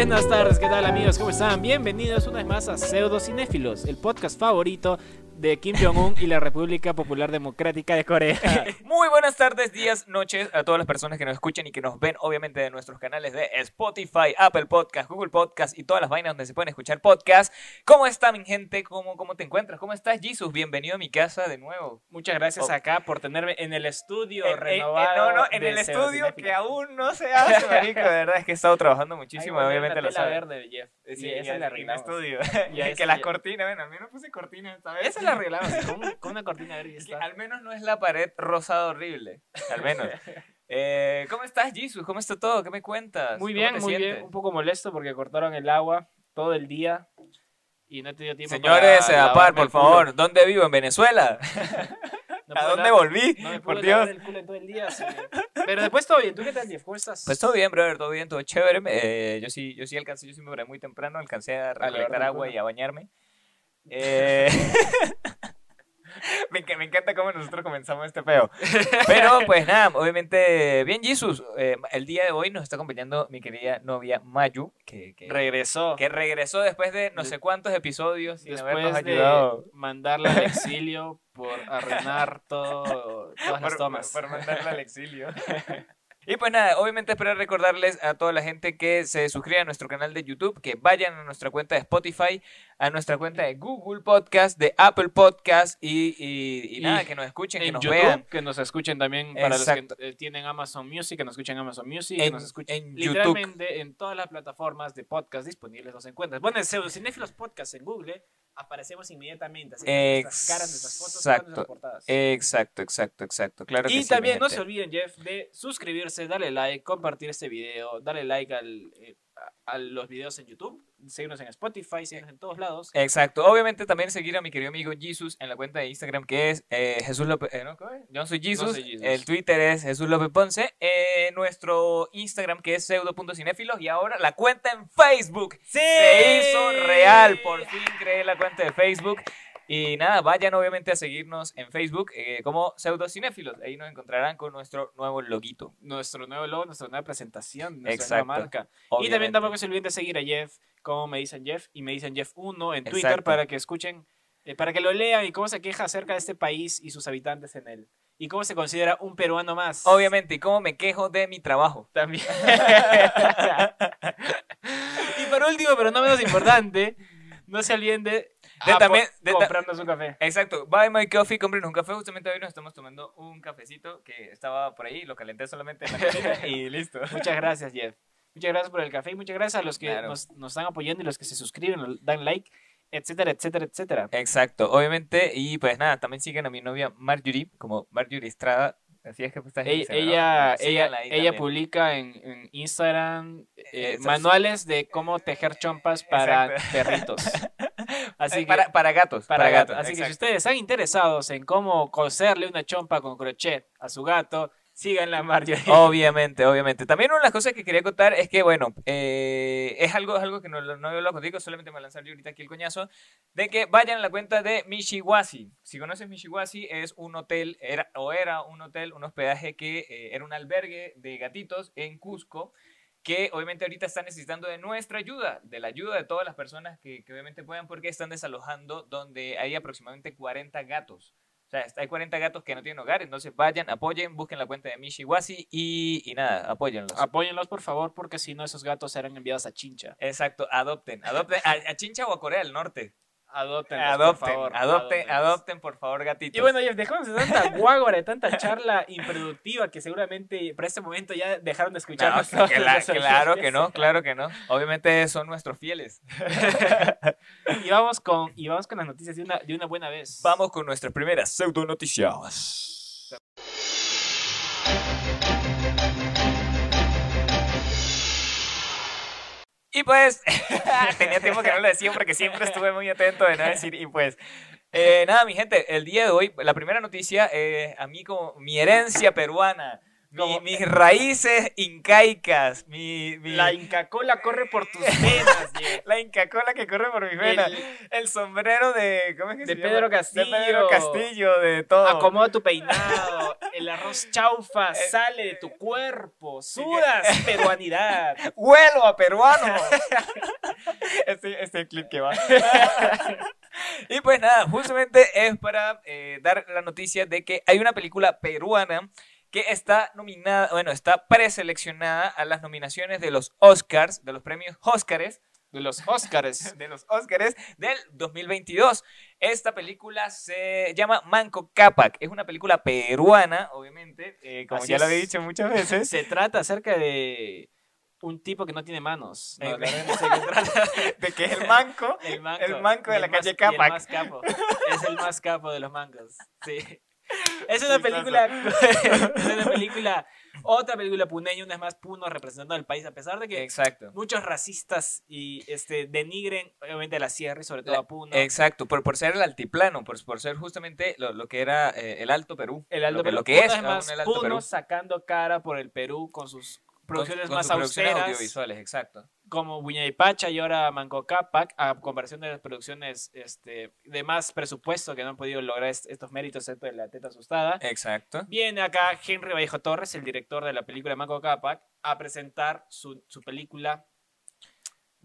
Buenas tardes, ¿qué tal amigos? ¿Cómo están? Bienvenidos una vez más a Pseudo Cinéfilos, el podcast favorito de Kim Jong-un y la República Popular Democrática de Corea. Muy buenas tardes, días, noches a todas las personas que nos escuchan y que nos ven, obviamente, de nuestros canales de Spotify, Apple Podcast, Google Podcast y todas las vainas donde se pueden escuchar podcasts. ¿Cómo está mi gente? ¿Cómo, cómo te encuentras? ¿Cómo estás, Jesus? Bienvenido a mi casa de nuevo. Muchas gracias Oh. acá por tenerme en el estudio En- en- renovado. no, no, en el estudio que aún no se hace, marico. De verdad es que he estado trabajando muchísimo, volvió obviamente la sabes. verde, Jeff. Sí, y en esa el- la en arreglamos. estudio. Ya que las cortinas, bueno, a mí no puse cortinas esta vez. Esa la arreglamos con, con una cortina que está. al menos no es la pared rosada horrible. Al menos. Eh, ¿Cómo estás, Jesus? ¿Cómo está todo? ¿Qué me cuentas? Muy ¿Cómo bien, muy bien. sientes? Un poco molesto porque cortaron el agua todo el día y no he tenido tiempo Señores, para Apar, por favor, ¿dónde vivo? ¿En Venezuela? No ¿A dónde volví? No me por Dios. el culo todo el día. Pero después todo bien. ¿Tú qué tal, Jeff? ¿Cómo estás? Pues todo bien, brother, todo bien, todo chévere. Eh, yo sí, yo sí alcancé, yo sí me muy temprano, alcancé a recolectar agua y a bañarme. Eh, me, enc- me encanta cómo nosotros comenzamos este peo. Pero pues nada, obviamente, bien, Jesus. eh, el día de hoy nos está acompañando mi querida novia Mayu, que, que, Regresó. que regresó después de no sé cuántos episodios sin habernos Después de ayudado. mandarla al exilio por arruinar todo, todas las por, tomas. por mandarla al exilio. Y pues nada, obviamente espero recordarles a toda la gente que se suscriba a nuestro canal de YouTube, que vayan a nuestra cuenta de Spotify, a nuestra cuenta de Google Podcast, de Apple Podcast y, y- y Y nada, que nos escuchen, que nos YouTube, vean. que nos escuchen también para Exacto. los que eh, tienen Amazon Music, que nos escuchen en Amazon Music, En- que nos escuchen en YouTube. literalmente en todas las plataformas de podcast disponibles nos encuentras. Bueno, en Pseudocinéfilos Podcast en Google aparecemos inmediatamente, así que nuestras caras, nuestras fotos, todas nuestras Exacto. portadas. Exacto, exacto, exacto. Claro y también no se olviden, Jeff, de suscribirse, darle like, compartir este video, darle like al, eh, a, los videos en YouTube, seguirnos en Spotify, seguirnos en todos lados. Exacto. Obviamente también seguir a mi querido amigo Jesus en la cuenta de Instagram que es eh, Jesús López. eh, ¿no? Yo soy Jesus. soy Jesus. El Twitter es Jesús López Ponce. eh, nuestro Instagram que es pseudo.cinéfilos. Y ahora la cuenta en Facebook. Se hizo real. Por fin creé la cuenta de Facebook. Y nada, vayan obviamente a seguirnos en Facebook eh, como pseudocinéfilos. Ahí nos encontrarán con nuestro nuevo loguito. Nuestro nuevo logo, nuestra nueva presentación, nuestra Exacto. nueva marca. Y también tampoco se olviden de seguir a Jeff, como me dicen Jeff, y me dicen Jeff1 en Twitter Exacto. para que escuchen, eh, para que lo lean y cómo se queja acerca de este país y sus habitantes en él. Y cómo se considera un peruano más. Obviamente, y cómo me quejo de mi trabajo. También. y por último, pero no menos importante, no se olviden de, De ah, también- por- de café. Exacto, buy my coffee, compren un café. Justamente hoy nos estamos tomando un cafecito que estaba por ahí, lo calenté solamente en la y listo. Muchas gracias, Jeff. Muchas gracias por el café y muchas gracias a los que Claro. nos, nos están apoyando y los que se suscriben, dan like, etcétera, etcétera, etcétera. Exacto, obviamente. Y pues nada, también siguen a mi novia Marjorie, como Marjorie Estrada. Así es que pues, Ella, ella, ella, ella también. publica en, en Instagram eh, manuales de cómo tejer chompas para Exacto. perritos. Así Eh, que, para, para gatos. para gatos. Así que si exacto. ustedes están interesados en cómo coserle una chompa con crochet a su gato, síganla a Marjorie. Obviamente, obviamente. También una de las cosas que quería contar es que, bueno, eh, es algo, es algo que no, no había hablado contigo, solamente me voy a lanzar yo ahorita aquí el coñazo, de que vayan a la cuenta de Mishiwasi. Si conoces Mishiwasi, es un hotel, era, o era un hotel, un hospedaje que eh, era un albergue de gatitos en Cusco, que obviamente ahorita están necesitando de nuestra ayuda, de la ayuda de todas las personas que, que obviamente puedan, porque están desalojando donde hay aproximadamente 40 gatos. O sea, hay 40 gatos que no tienen hogar, entonces vayan, apoyen, busquen la cuenta de Mishiwasi y, y nada, apóyenlos. Apóyenlos, por favor, porque si no, esos gatos serán enviados a Chincha. Exacto, adopten, adopten a, a Chincha o a Corea del Norte. Adopten, Adopten, por favor. adopten, adopten, por favor, gatitos. Y bueno, Jeff, dejamos de tanta guágora, de tanta charla improductiva que seguramente para este momento ya dejaron de No, escucharnos. que la- claro que no, claro que no. Obviamente son nuestros fieles. Y vamos con, y vamos con las noticias de una, de una buena vez. Vamos con nuestras primeras pseudo noticias. Y pues, tenía tiempo que no lo decía porque siempre estuve muy atento de no decir. Y pues, eh, nada, mi gente, el día de hoy, la primera noticia, eh, a mí como mi herencia peruana, mi- mis raíces incaicas, mi, mi- La Inca Cola corre por tus venas, Jeff. la Inca Cola que corre por mis venas, el, El- sombrero de, ¿cómo es que De se Pedro llama? Castillo. De Pedro Castillo, de todo. Acomoda tu peinado. el arroz chaufa sale de tu cuerpo, sudas peruanidad. ¡Huelo a peruano! este, este clip que va. y pues nada, justamente es para eh, dar la noticia de que hay una película peruana que está nominada, bueno, está preseleccionada a las nominaciones de los Oscars, de los premios Oscars, De los Oscars. de los Oscars del 2022. Esta película se llama Manco Cápac. Es una película peruana, obviamente, eh, como Así ya lo he dicho muchas veces. Se trata acerca de un tipo que no tiene manos. No, Eh, no sé qué trata. de que es el manco. El manco. El manco de la más- calle y el más capo. Es el más capo de los mancos. Sí. Es una película. es una película. Otra película puneña, una vez más Puno representando al país, a pesar de que Exacto. muchos racistas y este denigren, obviamente, a la sierra y sobre todo a Puno. Exacto, por, por ser el altiplano, por, por ser justamente lo, lo que era eh, el Alto Perú. El Alto lo que, Perú. lo que Puno es el Alto Puno Perú. sacando cara por el Perú con sus producciones Con- con más producciones austeras. audiovisuales, exacto. como Pacha y ahora Manco Cápac, a comparación de las producciones este, de más presupuesto que no han podido lograr est- estos méritos, excepto de la teta asustada. Exacto. Viene acá Henry Vallejo Torres, el director de la película Manco Cápac, a presentar su, su película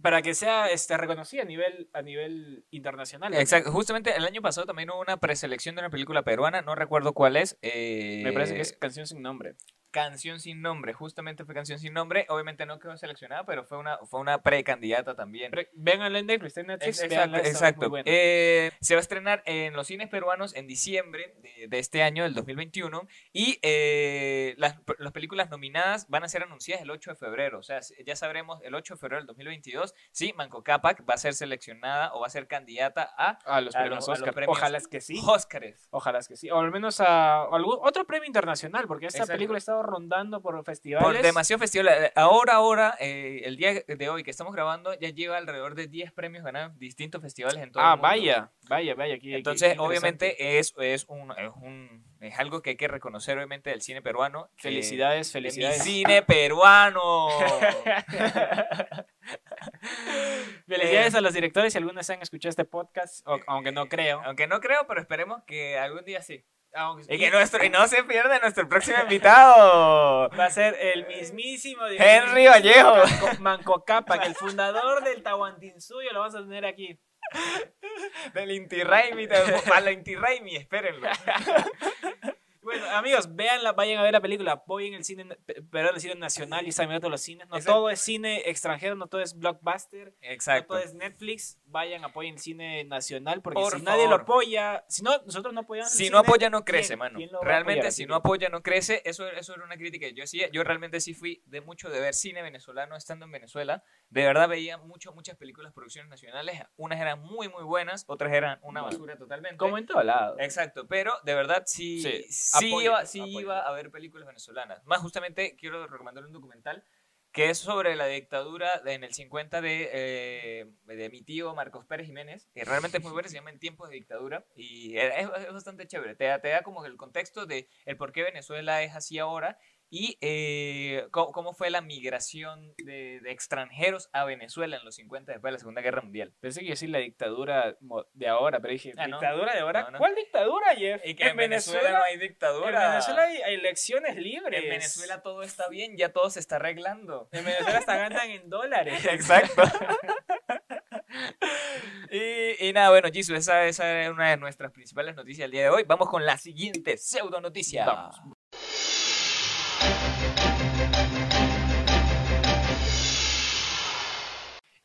para que sea este, reconocida a nivel, a nivel internacional. Exacto. Justamente el año pasado también hubo una preselección de una película peruana, no recuerdo cuál es. eh, Me parece que es Canción sin nombre. Canción sin nombre, justamente fue Canción sin nombre. Obviamente no quedó seleccionada, pero fue una, fue una precandidata también. Véanla en Netflix, está en Netflix, Exacto, exacto. Eh, se va a estrenar en los cines peruanos en diciembre de, de este año, del 2021, y eh, las, las películas nominadas van a ser anunciadas el 8 de febrero, o sea, ya sabremos el 8 de febrero del 2022 si Manco Cápac va a ser seleccionada o va a ser candidata a a los a los- a los Oscar. premios Ojalá es que sí. Óscares. Ojalá es que sí. O al menos a algún otro premio internacional, porque esta Exacto. película ha estado rondando por festivales. Por demasiado festival. Eh, Ahora, ahora, eh, el día de hoy que estamos grabando, ya lleva alrededor de 10 premios ganados en distintos festivales en todo el Ah, mundo. vaya, vaya, vaya. Aquí, aquí, Entonces, obviamente, es, es, un, es, un, es algo que hay que reconocer, obviamente, del cine peruano. Felicidades, felicidades. cine peruano. Felicidades Eh, a los directores si algunos han escuchado este podcast, o- aunque no creo. Aunque no creo, pero esperemos que algún día sí. Aunque- Y que nuestro, y no se pierda nuestro próximo invitado. Va a ser el mismísimo Henry Vallejo. Manco, Manco Cápac, el fundador del Tahuantinsuyo, lo vamos a tener aquí. Del Inti Raimi. Para Inti Raimi, espérenlo. Bueno, amigos, véanla, vayan a ver la película, apoyen el cine, pe- perdón, el cine nacional y están todos los cines. No Exacto. todo es cine extranjero, no todo es blockbuster, no Exacto. todo es Netflix. Vayan, apoyen el cine nacional, porque Por si nadie lo favor. apoya, si no, nosotros no apoyamos el Si cine, no apoya, no crece, ¿quién- mano. quién Realmente, apoyar? si no apoya, no crece. Eso, eso era una crítica que yo hacía. Yo realmente sí fui de mucho de ver cine venezolano estando en Venezuela. De verdad veía mucho, muchas películas, producciones nacionales. Unas eran muy, muy buenas, otras eran una basura totalmente. Como en todo lado. Exacto, pero de verdad sí, Sí, sí, apoyo, iba, sí iba a ver películas venezolanas. Más justamente quiero recomendar un documental que es sobre la dictadura de- en el 50 de, eh, de mi tío Marcos Pérez Jiménez, que realmente es muy bueno, se llama En tiempos de dictadura, y es, es bastante chévere, te da, te da como el contexto de el por qué Venezuela es así ahora y eh, cómo, cómo fue la migración de, de extranjeros a Venezuela en los 50 después de la Segunda Guerra Mundial. Pensé que decir la dictadura de ahora, pero dije, Ah, ¿no? ¿dictadura de ahora? No, no. ¿Cuál dictadura, Jeff? Y que en, Venezuela, no hay dictadura. En Venezuela hay, elecciones libres. En Venezuela todo está bien, ya todo se está arreglando. En Venezuela hasta ganan en dólares. Exacto. y, y nada, bueno, Jisoo, esa, esa es una de nuestras principales noticias del día de hoy. Vamos con la siguiente pseudo noticia. Vamos.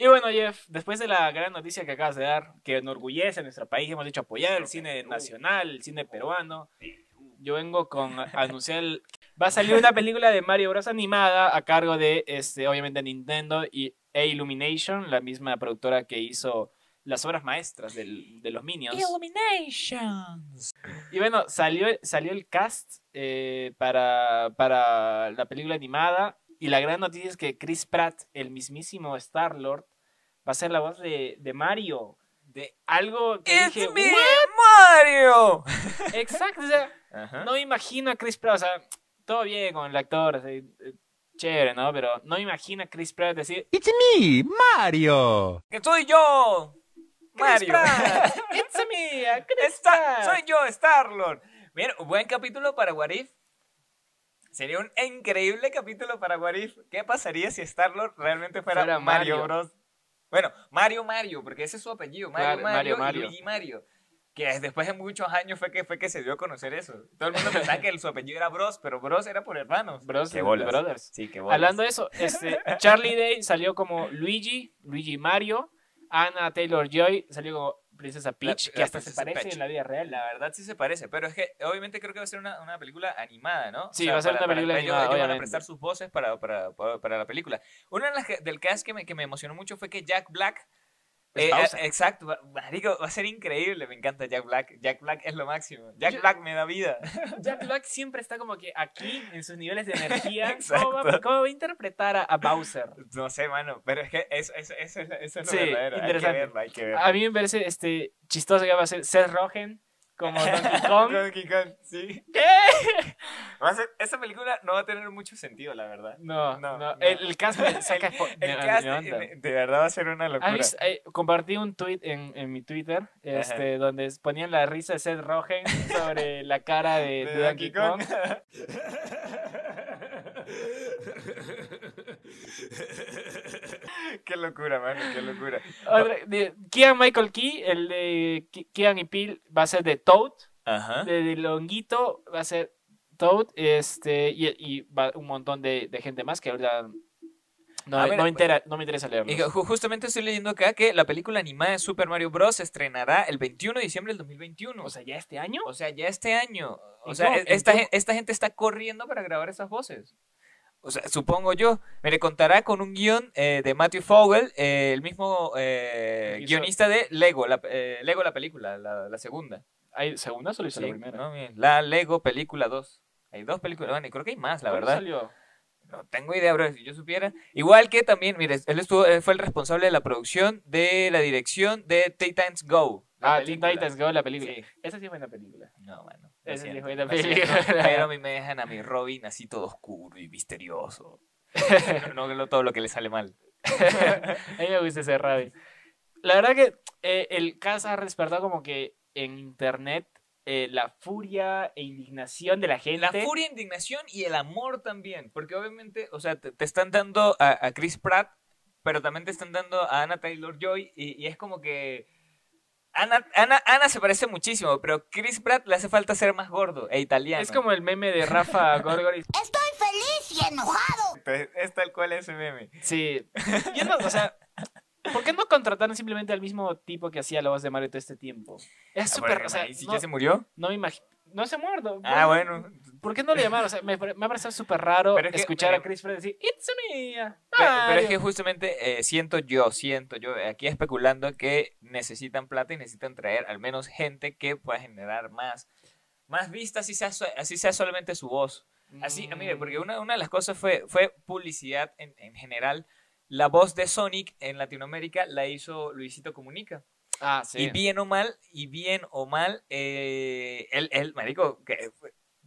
Y bueno, Jeff, después de la gran noticia que acabas de dar, que enorgullece a nuestro país, hemos dicho apoyar el cine nacional, el cine peruano. Yo vengo con anunciar el- va a salir una película de Mario Bros animada a cargo de este obviamente Nintendo y e Illumination, la misma productora que hizo las obras maestras del- de los Minions. Illuminations. Y bueno, salió, salió el cast eh, para, para la película animada. Y la gran noticia es que Chris Pratt, el mismísimo Star-Lord, va a ser la voz de, de Mario. De algo que ¡It's dije, me, "What?". Mario! Exacto, o sea, Ajá. no me imagino a Chris Pratt, o sea, todo bien con el actor, así, eh, chévere, ¿no? Pero no me imagino a Chris Pratt decir, It's me, Mario. ¡Que soy yo! Chris Mario. Pratt, it's me, a Chris Está- Pratt". soy yo, Star-Lord. Bien, buen capítulo para What If. Sería un increíble capítulo para What If. ¿Qué pasaría si Star-Lord realmente fuera, Fuera Mario, Mario. Bros? Bueno, Mario Mario, porque ese es su apellido. Mario Claro, Mario, Mario, y. Luigi Mario. Que es- después de muchos años fue que, fue que se dio a conocer eso. Todo el mundo pensaba que el- su apellido era Bros, pero Bros era por hermanos. Bros, Qué bolas. Brothers. Sí, qué bolas. Hablando de eso, este, Charlie Day salió como Luigi, Luigi Mario, Anna Taylor Joy salió como Princesa Peach, La- que la hasta se parece Peach. en la vida real. La verdad sí se parece, pero es que obviamente creo que va a ser una, una película animada, ¿no? Sí, va a ser una película animada, Ellos van a prestar sus voces para, para, para, para la película. Una de las que- del cast que me, que me emocionó mucho fue que Jack Black... Es eh, eh, exacto, marico, va a ser increíble, me encanta Jack Black. Jack Black es lo máximo. Jack Yo- Black me da vida. Jack Black siempre está como que aquí en sus niveles de energía. ¿Cómo va, cómo va a interpretar a, a Bowser? No sé, mano, pero es que eso, eso, eso, es- eso es lo Sí, verdadero. interesante. Hay que verlo, hay que verlo. A mí me parece este, chistoso que va a ser Seth Rogen como Donkey Kong. Donkey Kong, sí. ¿Qué? Va a ser- esa película no va a tener mucho sentido, la verdad. No, No, no. no. El, el cast me saca fo- El cast onda. de, de verdad va a ser una ¿Has locura. visto? Eh, compartí un tweet en, en mi Twitter este, donde ponían la risa de Seth Rogen sobre la cara de, de Donkey Kong. qué locura, mano, qué locura. Otra- de- Michael Key, el de Ke- Kean y Peele, va a ser de Toad. Ajá. De, de Longuito va a ser Toad. Este, y, y va un montón de, de gente más que ahorita no, A ver, no me, entera- no me interesa ju- justamente estoy leyendo acá que la película animada de Super Mario Bros. se estrenará el 21 de diciembre del 2021. O sea, ya este año. O sea, ya este año. O ¿En sea, e- esta, esta gente está corriendo para grabar esas voces. O sea, supongo yo. Me contará con un guion eh, de Matthew Fogel, eh, el mismo eh, guionista de Lego, la, eh, Lego la película, la, la segunda. ¿Hay segunda o solo hizo Sí, la primera? no, la Lego película 2. Hay dos películas, bueno, y creo que hay más, la ¿Cuándo verdad. salió? No tengo idea, bro, si yo supiera. Igual que también, mire, él estuvo, él fue el responsable de la producción, de la dirección de Titans Go. Ah, Teen. Titans Go, la película. Sí. Esa sí es buena película. No, mano. La película. Pero a mí me dejan a mi Robin así todo oscuro y misterioso. No, no todo lo que le sale mal. A mí me gusta ese radio. La verdad que eh, el caso ha despertado como que en internet eh, la furia e indignación de la gente. La furia, indignación y el amor también. Porque obviamente, o sea, te, te están dando a, a Chris Pratt, pero también te están dando a Anna Taylor Joy. Y, y es como que. Ana, Ana, Ana se parece muchísimo, pero Chris Pratt le hace falta ser más gordo e italiano. Es como el meme de Rafa Gorgori. Estoy feliz y enojado. Entonces, es tal cual ese meme. Sí. O sea, ¿por qué no contrataron simplemente al mismo tipo que hacía la voz de Mario todo este tiempo? Es súper, Bueno, o sea, ¿y si no, ya se murió? no me imagino. No se ha muerto. Ah, bueno. ¿Por qué no le llamaron? O sea, me, me ha parecido súper raro Pero es que- escuchar a pero- Chris Pratt decir, It's me. Pe- Pero, es Mario". que justamente eh, siento yo, siento yo, aquí especulando que necesitan plata y necesitan traer al menos gente que pueda generar más, más vistas, así sea, así sea solamente su voz. Así, Mm. mire, porque una, una de las cosas fue, fue publicidad en, en general. La voz de Sonic en Latinoamérica la hizo Luisito Comunica. Ah, sí. Y bien o mal, y bien o mal, eh, él, él, marico, que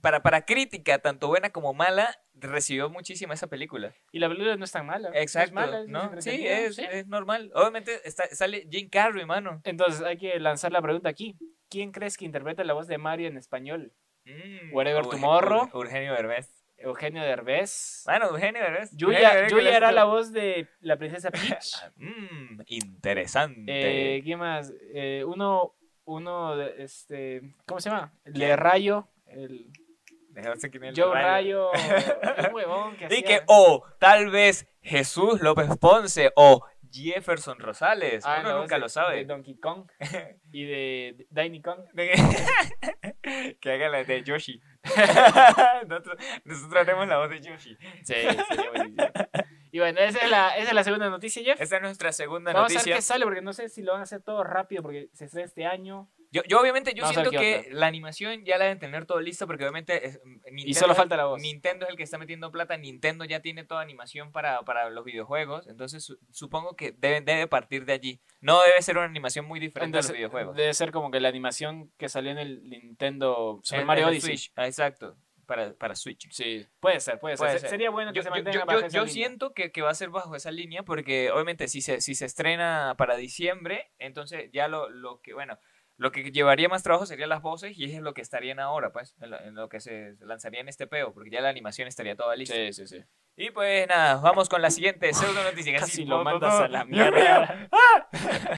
para, para crítica, tanto buena como mala, recibió muchísima esa película. Y la película no es tan mala. Exacto, No es mala, es ¿no? Sí, es, sí. es normal. Obviamente está, sale Jim Carrey, mano. Entonces hay que lanzar la pregunta aquí. ¿Quién crees que interpreta la voz de Mario en español? Mm, Whatever Tomorrow. Eugenio Derbez. Eugenio Derbez. Bueno, Eugenio Derbez. Yuya, Yuya le- la voz de la princesa Peach. Mm, interesante. Eh, ¿Quién más? Eh, uno, uno de este, ¿cómo se llama? El de Rayo, el No sé quién es el Joe rayo. Rayo, un huevón que Y hacía- que, o tal vez Jesús López Ponce o Jefferson Rosales. Ah, Uno nunca de- lo De sabe. Donkey Kong y de Diny Kong. que haga la de Yoshi. nosotros, nosotros haremos la voz de Yoshi. Sí, sería buenísimo. Y bueno, esa es la, esa es la segunda noticia, Jeff. Esa es nuestra segunda Vamos a ver noticia. qué sale, porque no sé si lo van a hacer todo rápido, porque se estrena este año. Yo, yo obviamente yo a siento que la animación ya la deben tener todo listo porque obviamente es- Nintendo, Y solo falta la voz. Nintendo es el que está metiendo plata, Nintendo ya tiene toda animación para, para los videojuegos, entonces su- supongo que debe, debe partir de allí. No debe ser una animación muy diferente a Entonces, los videojuegos. debe ser como que la animación que salió en el Nintendo Super En- Mario el Odyssey. Switch, ah, exacto, para, para Switch. Sí, puede ser, puede, Puede ser. ser. Sería bueno que Yo, se mantenga yo- bajo yo- esa yo línea. siento que, que va a ser bajo esa línea porque obviamente si se, si se estrena para diciembre, entonces ya lo, lo que, bueno, Lo que llevaría más trabajo serían las voces y es en lo que estarían ahora, pues, en lo, en lo que se lanzaría en este peo, porque ya la animación estaría toda lista. Sí, sí, sí. Y pues nada, vamos con la siguiente pseudo noticia. Casi lo mandas a la mierda.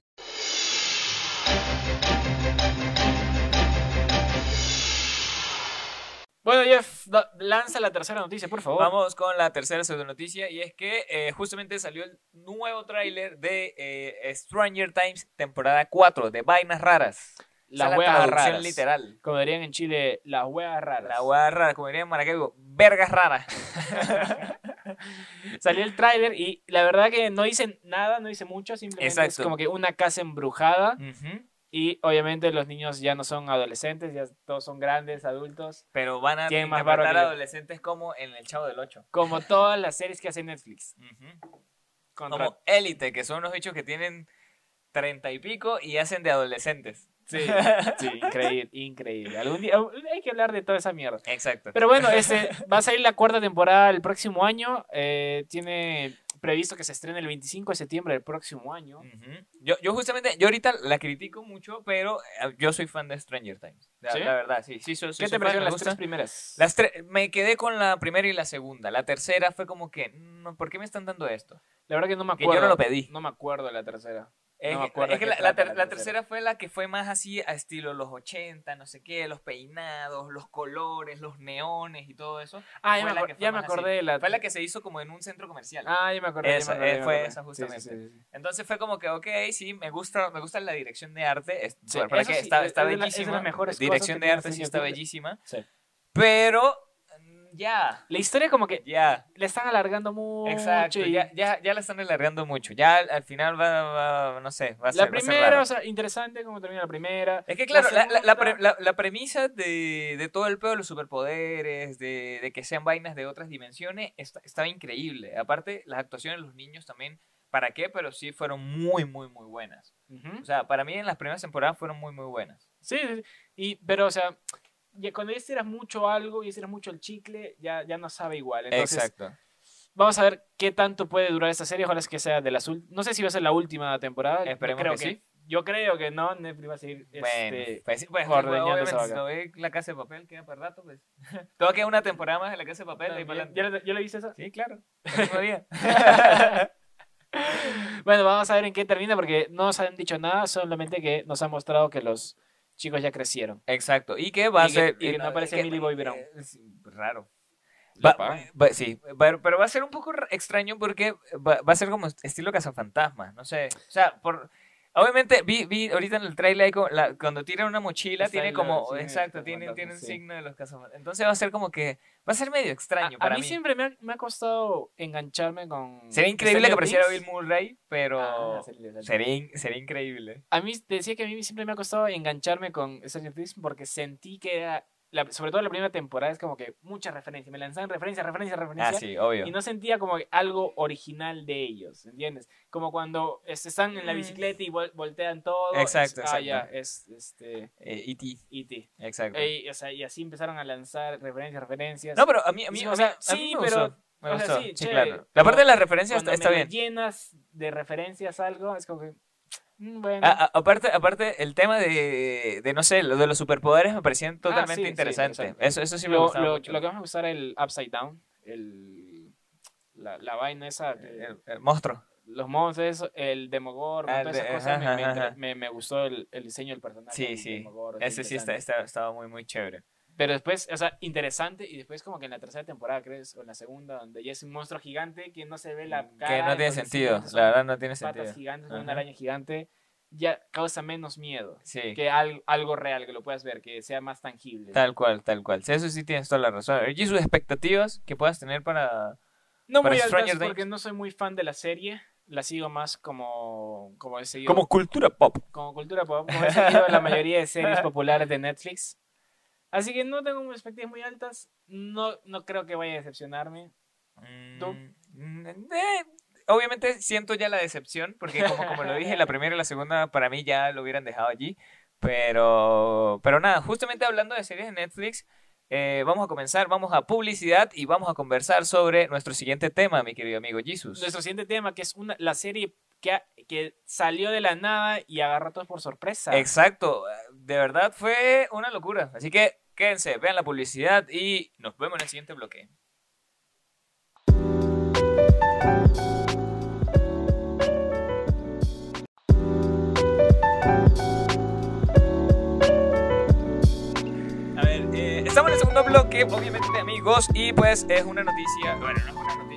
Bueno, Jeff, da- lanza la tercera noticia, por favor. Vamos con la tercera pseudo noticia y es que eh, justamente salió el nuevo tráiler de eh, Stranger Times temporada 4 de Vainas Raras. Las es la huevas traducción raras. literal. Como dirían en Chile, las huevas raras. La hueá rara, como diría en Maracaibo, vergas raras. Salió el tráiler y la verdad que no dice nada, no dice mucho, simplemente es Exacto. como que una casa embrujada. Y obviamente los niños ya no son adolescentes, ya todos son grandes, adultos, Pero van a interpretar adolescentes como en El Chavo del 8. como todas las series que hace Netflix. Contra- Como Élite, que son unos bichos que tienen treinta y pico y hacen de adolescentes. Sí, sí, increíble, increíble. Algún día hay que hablar de toda esa mierda. Exacto. Pero bueno, este, va a salir la cuarta temporada el próximo año. eh, tiene previsto que se estrene el 25 de septiembre del próximo año. Yo, yo justamente, yo ahorita la critico mucho, pero eh, yo soy fan de Stranger Times. La, ¿Sí? la verdad, sí. sí soy, soy- ¿Qué soy te parecieron las tres primeras? Las tre- me quedé con la primera y la segunda. La tercera fue como que, mm, ¿por qué me están dando esto? La verdad que no me Que acuerdo. yo no lo pedí. No me acuerdo de la tercera. Es, No me que- acuerdo es que la, la ter- la tercera. tercera fue la que fue más así a estilo los 80, no sé qué, los peinados, los colores, los neones y todo eso. Ah, ya, me, acor- ya me así. acordé de la... Fue la que se hizo como en un centro comercial. Ah, ya me acordé. ya me Esa, acordé, eh, me fue acordé. esa justamente. sí, sí, sí. Entonces fue como que, ok, sí, me gusta, me gusta la dirección de arte. es- Sí, para que está, es- está es de la- es de bellísima. las mejores cosas dirección de arte sí está bellísima. Sí. Pero, ya, La historia como que ya. le están alargando mucho. Exacto, y- ya, ya, ya la están alargando mucho. Ya al, al final va, va- no sé, va a ser, La ser primera, raro. o sea, interesante como termina la primera. Es que claro, la, la- la pre- la- la premisa de, de todo el pedo de los superpoderes, de, de que sean vainas de otras dimensiones, está- estaba increíble. Aparte, las actuaciones de los niños también, ¿para qué? Pero sí fueron muy, muy, muy buenas. O sea, para mí en las primeras temporadas fueron muy, muy buenas. Sí, sí, sí. Y, pero, o sea, ya cuando ya estiras mucho algo y estiras mucho el chicle, ya, ya no sabe igual. Entonces, Exacto. vamos a ver qué tanto puede durar esta serie. Ojalá es que sea de las No sé si va a ser la última temporada. Esperemos creo que sí. Yo creo que no. Netflix va a seguir. Bueno, este, pues, pues, ordeñando si no ve la casa de papel, queda para rato, pues. Todo queda una temporada más de la casa de papel, de ahí para ¿Ya, ya, le- viste esa? Sí, claro. el mismo día. Bueno, vamos a ver en qué termina porque no nos han dicho nada, solamente que nos han mostrado que los chicos ya crecieron. Exacto. Y que va a Y que- ser. y que no aparece Millie Bobby Brown. eh, sí, raro. La Va- sí, va- pero va a ser un poco extraño porque va, va a ser como estilo cazafantasmas, no sé. O sea, por. Obviamente, vi, vi ahorita en el trailer la- cuando tiran una mochila, tiene como. Exacto, tiene, tiene un sí. signo de los cazafantasmas. Entonces va a ser como que. Va a ser medio extraño a, a para mí, mí. siempre me ha, me ha costado engancharme con. Sería increíble que apareciera. Bill Murray, pero. Ah, sería- sería- sería, in- sería increíble. A mí decía que a mí siempre me ha costado engancharme con Stranger Things porque sentí que era. La- sobre todo la primera temporada es como que muchas referencias. Me lanzaban referencias, referencias, Ah, referencias. sí, obvio. Y no sentía como algo original de ellos, ¿entiendes? Como cuando están en la Mm. bicicleta y vol- voltean todo. Exacto, es- Ah, exacto. ya, es este. Eh, E.T. E.T. Exacto. Ey, o sea, y así empezaron a lanzar referencias, referencias. No, pero a mí, a mí, Sí, o sea, a mí sí, me pero- gustó, me o sea, gustó, sí, sí, claro. La parte de las referencias está, está me bien. llenas de referencias algo, es como que. Mm, Bueno. A- a- aparte, aparte, el tema de, de, no sé, lo de los superpoderes me parecían totalmente Ah, sí, sí, interesante. Eso, eso sí me lo, gustaba lo- mucho. lo que más me gustaba era el Upside Down. El, la, la vaina esa. que- el, el monstruo. los monstruos, el Demogorgon, Ah, todas esas de- cosas. me, ajá, me, ajá. me- me gustó el, el diseño del personaje. Sí, sí. Demogorgon, Ese sí está, está- estaba muy, muy chévere. Pero después, o sea, interesante. Y después, como que en la tercera temporada, ¿crees? O en la segunda, donde ya es un monstruo gigante que no se ve la cara. que no tiene sentido. La verdad no tiene Patas sentido. gigantes, con Ajá. una araña gigante. Ya causa menos miedo. Sí. Que al- algo real, que lo puedas ver, que sea más tangible. Tal cual, tal cual. Sí, Eso sí tienes toda la razón. ¿Y sus expectativas que puedas tener para...? No para muy altas Stranger porque Things. no soy muy fan de la serie. La sigo más como, como he seguido, Como cultura pop. como cultura pop, como he seguido la mayoría de series populares de Netflix. Así que no tengo expectativas muy altas. No, no creo que vaya a decepcionarme. ¿Tú? Mm, eh, obviamente siento ya la decepción, porque como, como lo dije, la primera y la segunda para mí ya lo hubieran dejado allí. Pero, pero nada, justamente hablando de series de Netflix, eh, vamos a comenzar, vamos a publicidad y vamos a conversar sobre nuestro siguiente tema, mi querido amigo Jesus. Nuestro siguiente tema, que es una, la serie que, ha- que salió de la nada y agarró a todos por sorpresa. Exacto, de verdad fue una locura. Así que quédense, vean la publicidad y nos vemos en el siguiente bloque. A ver, eh, estamos en el segundo bloque, obviamente amigos, y pues es una noticia, bueno, no es una noticia,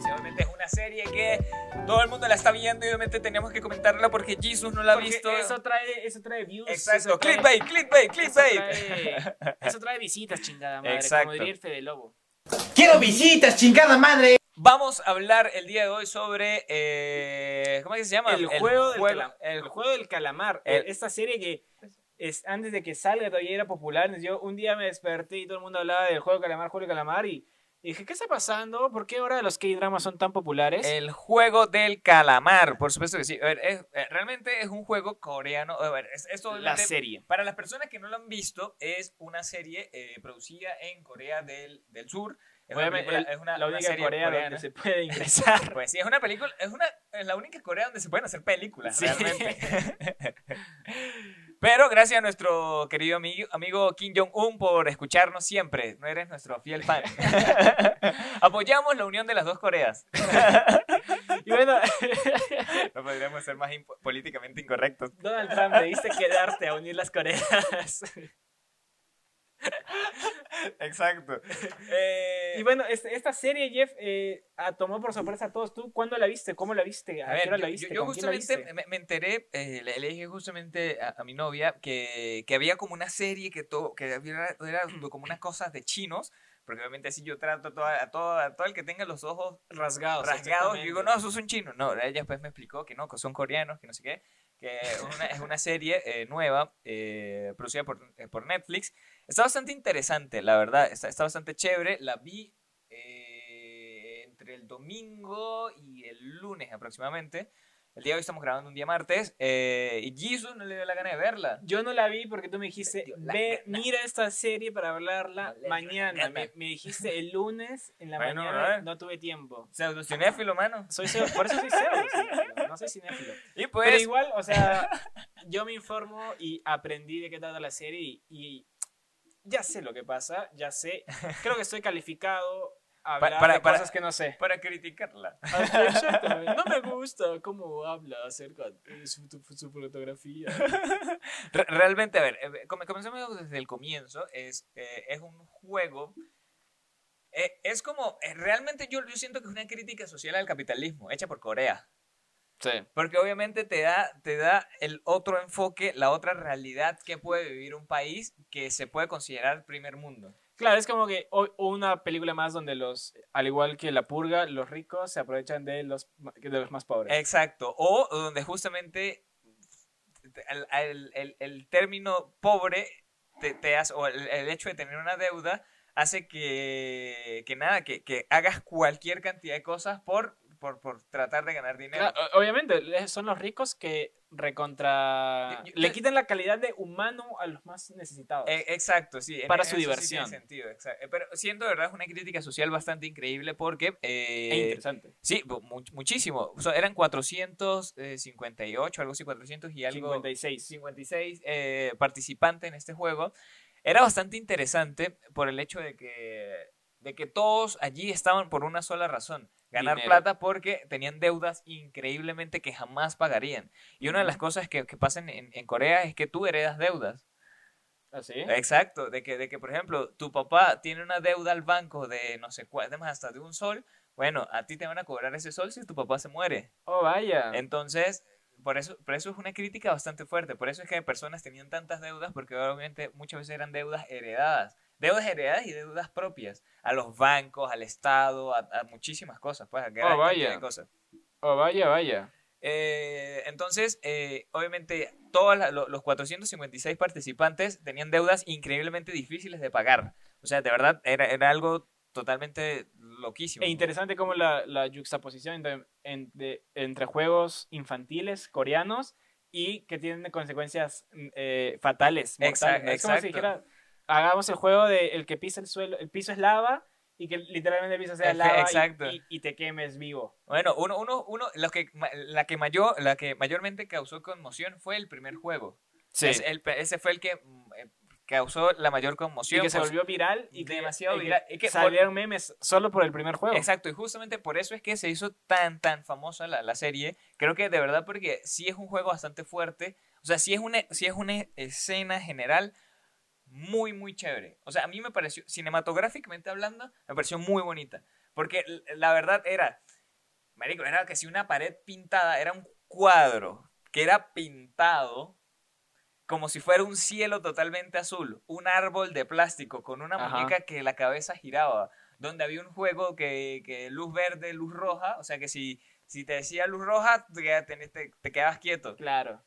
una serie que todo el mundo la está viendo y obviamente tenemos que comentarla porque Jesus no la ha Porque visto. Eso trae, eso trae views. Exacto, clickbait, clickbait, Eso clickbait. trae, eso trae visitas, chingada madre. Exacto. Como diría el Fede Lobo. Quiero visitas, chingada madre. Vamos a hablar el día de hoy sobre. eh, ¿Cómo es que se llama? El, juego, del juego- el el juego del calamar. el- Esta serie que es, antes de que salga todavía era popular. Yo un día me desperté y todo el mundo hablaba del juego del calamar, juego del calamar. Y dije, ¿qué está pasando? ¿Por qué ahora los K-dramas son tan populares? el juego del calamar, por supuesto que sí. A ver, es- eh, realmente es un juego coreano. A ver, es- esto la serie. Para las personas que no lo han visto, es una serie eh, producida en Corea del, del Sur. Es una, película- el- es una, la una única serie Corea coreana. donde se puede ingresar. Pues sí, es una película, es una es la única Corea donde se pueden hacer películas, Sí. realmente. Pero gracias a nuestro querido amigo, amigo Kim Jong-un por escucharnos siempre. No eres nuestro fiel fan. Apoyamos la unión de las dos Coreas. y bueno, No podríamos ser más impo- políticamente incorrectos. Donald Trump, debiste quedarte a unir las Coreas. Exacto. Eh, y bueno, este- esta serie, Jeff, eh, tomó por sorpresa a todos. ¿Tú cuándo la viste? ¿Cómo la viste? ¿A, A ver, qué hora yo, la yo- viste? yo ¿Con quién la justamente viste? me, me enteré, eh, le, le dije justamente a, a mi novia que, que había como una serie que, todo, que había- era como unas cosas de chinos, porque obviamente así yo trato a, toda- a todo, a todo el que tenga los ojos Rasgados. rasgados, yo digo, no, exactamente. esos son chinos. No, ella después me explicó que no, que son coreanos, que no sé qué, que es una, es una serie eh, nueva, eh, producida por, eh, por Netflix. Está bastante interesante, la verdad, está, está bastante chévere. La vi eh, entre el domingo y el lunes aproximadamente. El día de hoy estamos grabando un día martes eh, y Jesus no le dio la gana de verla. Yo no la vi porque tú me dijiste, ve, mira esta serie para hablarla No mañana. Me, me dijiste el lunes en la Bueno, mañana, ¿eh? no tuve tiempo. Pseudocinéfilo, mano. Soy pseudo- por eso soy pseudo cinéfilo, no soy cinéfilo. Y pues, Pero igual, o sea, yo me informo y aprendí de qué trata la serie y, y ya sé lo que pasa, ya sé. Creo que estoy calificado a hablar para- de para- cosas que no sé. para criticarla. Ah, Exactamente. No me gusta cómo habla acerca de su, su fotografía. Re- Realmente, a ver, eh, come- comencemos desde el comienzo. Es, eh, es un juego. eh, es como. realmente yo, yo siento que es una crítica social al capitalismo, hecha por Corea. Sí. Porque obviamente te da, te da el otro enfoque, la otra realidad que puede vivir un país que se puede considerar primer mundo. Claro, es como que una película más donde los, al igual que La Purga, los ricos se aprovechan de los, de los más pobres. Exacto. O donde justamente el, el- el- el término pobre te, te hace, o el, el hecho de tener una deuda hace que, que nada, que, que hagas cualquier cantidad de cosas por, por, por tratar de ganar dinero. Claro, obviamente, son los ricos que recontra... Yo- yo- le quitan la calidad de humano a los más necesitados. Eh, exacto, sí. en- Para en su sí diversión. sentido, exacto. Eh, Pero siento de verdad es una crítica social bastante increíble porque... eh, e interesante. Sí, muchísimo. O sea, eran 458, algo así, 400 y algo. 56. 56 eh, participantes en este juego. Era bastante interesante por el hecho de que, de que todos allí estaban por una sola razón. Ganar Dinero. plata porque tenían deudas increíblemente que jamás pagarían. Y una de las cosas que, que pasan en, en Corea es que tú heredas deudas. ¿Así? Exacto, de que, de que, por ejemplo, tu papá tiene una deuda al banco de no sé cuál, además hasta de un sol, bueno, a ti te van a cobrar ese sol si tu papá se muere. Oh, vaya. Entonces, por eso, por eso es una crítica bastante fuerte. Por eso es que personas tenían tantas deudas, porque obviamente muchas veces eran deudas heredadas. Deudas heredadas y deudas propias. A los bancos, al Estado, a, a muchísimas cosas, pues, a gran Oh, cantidad vaya. de cosas. Oh, vaya, vaya. Eh, entonces, eh, obviamente, todos los 456 participantes tenían deudas increíblemente difíciles de pagar. O sea, de verdad, era, era algo totalmente loquísimo. E interesante como la, la juxtaposición entre, en- de- entre juegos infantiles coreanos y que tienen consecuencias mm, eh, fatales. Exacto, mortales. Es como si exacto. dijera, hagamos el juego de el que pisa el suelo, el piso es lava y que literalmente el piso sea Efe- lava y- exacto. y, y te quemes vivo. Bueno, uno, uno, uno, lo que, la, que mayor, la que mayormente causó conmoción fue el primer juego. Es el- ese fue el que mm, eh, causó la mayor Y conmoción. que se pues, volvió viral y que, demasiado y viral. Y que por- salieron memes solo por el primer juego. Exacto, y justamente por eso es que se hizo tan, tan famosa la, la serie. Creo que de verdad porque sí es un juego bastante fuerte. O sea, sí es una, sí es una escena general muy, muy chévere. O sea, a mí me pareció, cinematográficamente hablando, me pareció muy bonita. Porque la verdad era, marico, era que si una pared pintada, era un cuadro que era pintado como si fuera un cielo totalmente azul, un árbol de plástico con una Ajá. muñeca que la cabeza giraba, donde había un juego que, que luz verde, luz roja, o sea que si, si te decía luz roja, te, te- te quedabas quieto. Claro.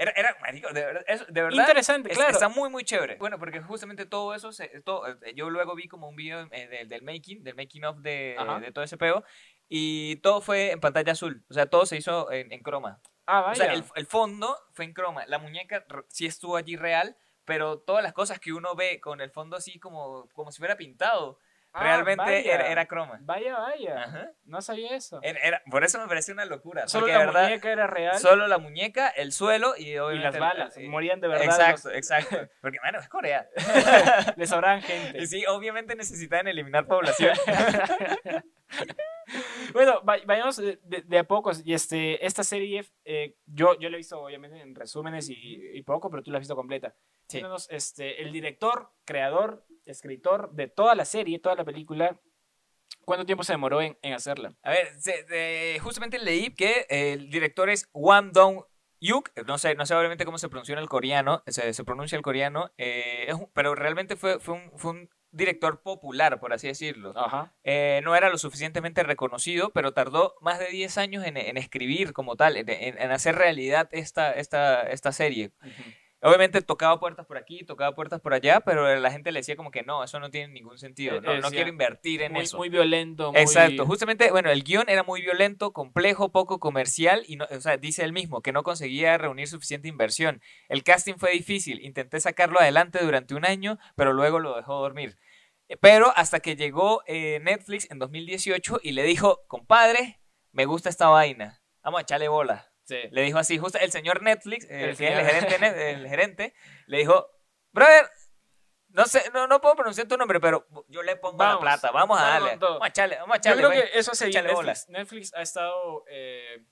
Era, era marico, de verdad, eso- de verdad Interesante, es- claro. Está muy, muy chévere. Bueno, porque justamente todo eso, se, todo, eh, yo luego vi como un video eh, del, del making, del making of de, de todo ese peo, y todo fue en pantalla azul. O sea, todo se hizo en, en croma. Ah, O vaya. sea, el, el fondo fue en croma. La muñeca sí estuvo allí real, pero todas las cosas que uno ve con el fondo así como, como si fuera pintado, Ah, realmente vaya. era, era croma. Vaya, vaya. Ajá. No sabía eso. Era- era- por eso me pareció una locura. Solo porque la verdad, muñeca era real solo la muñeca, el suelo y y las balas. eh, Morían de verdad. Exacto, exacto. Porque, bueno, es Corea. los- Les sobraban gente. Y sí, obviamente necesitan eliminar población. Bueno, va- vayamos de, de- a pocos. Y este, esta serie, eh, yo, yo la he visto obviamente en resúmenes y, y poco, pero tú la has visto completa. Sí. Este, el director, creador, escritor de toda la serie, toda la película, ¿cuánto tiempo se demoró en, en hacerla? A ver, se- justamente leí que el director es Wang Dong Yuk, no sé, no sé obviamente cómo se pronuncia el coreano, se, se pronuncia el coreano, eh, es un- pero realmente fue, fue, un, fue un director popular, por así decirlo. Ajá. Eh, no era lo suficientemente reconocido, pero tardó más de 10 años en, en escribir como tal, en, hacer realidad esta, esta, esta serie. Obviamente tocaba puertas por aquí, tocaba puertas por allá, pero la gente le decía como que no, eso no tiene ningún sentido, no, quiero invertir en Muy, eso. muy violento. Muy... Exacto, justamente, bueno, el guion era muy violento, complejo, poco comercial y, no, o sea, dice él mismo que no conseguía reunir suficiente inversión. El casting fue difícil, intenté sacarlo adelante durante un año, pero luego lo dejó dormir. Eh, Pero hasta que llegó eh, Netflix en 2018 y le dijo, compadre, me gusta esta vaina, vamos a echarle bola. Sí. Le dijo así, justo el señor Netflix, eh, El señor. gerente, net- el gerente, le dijo, brother, no sé, no, no puedo pronunciar tu nombre, pero yo le pongo Vamos, la plata, vamos a darle, vamos a echarle, vamos a Yo echarle. creo güey". que eso hace bien Échale bola. Netflix. Netflix ha estado eh,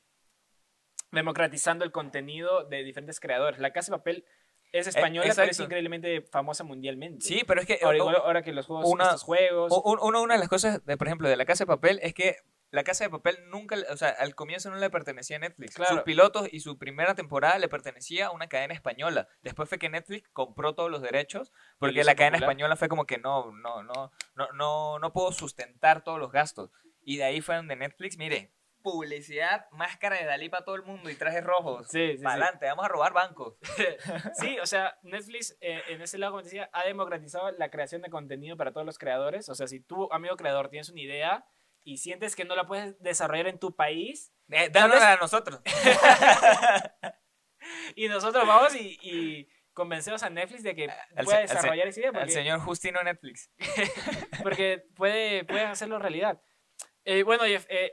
democratizando el contenido de diferentes creadores. La Casa de Papel es española, pero es Eh, increíblemente famosa mundialmente. Sí, pero es que Ahora, que los juegos, una- estos juegos. una, una de las cosas, de, por ejemplo, de la Casa de Papel es que la Casa de Papel nunca, o sea, al comienzo no le pertenecía a Netflix. Claro. Sus pilotos y su primera temporada le pertenecía a una cadena española. Después fue que Netflix compró todos los derechos porque la cadena popular. española fue como que no, no, no, no, no, no puedo sustentar todos los gastos. Y de ahí fue donde Netflix, mire, publicidad, máscara de Dalí para todo el mundo y trajes rojos. Sí, sí, sí. Para adelante, vamos a robar bancos. Sí, o sea, Netflix eh, en ese lado, como te decía, ha democratizado la creación de contenido para todos los creadores. O sea, si tú, amigo creador, tienes una idea y sientes que no la puedes desarrollar en tu país, Eh, dánosla a nosotros. y nosotros vamos y, y convencemos a Netflix de que Al pueda al desarrollar esa idea. Al Porque, señor Justino Netflix. porque puede, puede hacerlo realidad. Eh, bueno, Jeff, eh,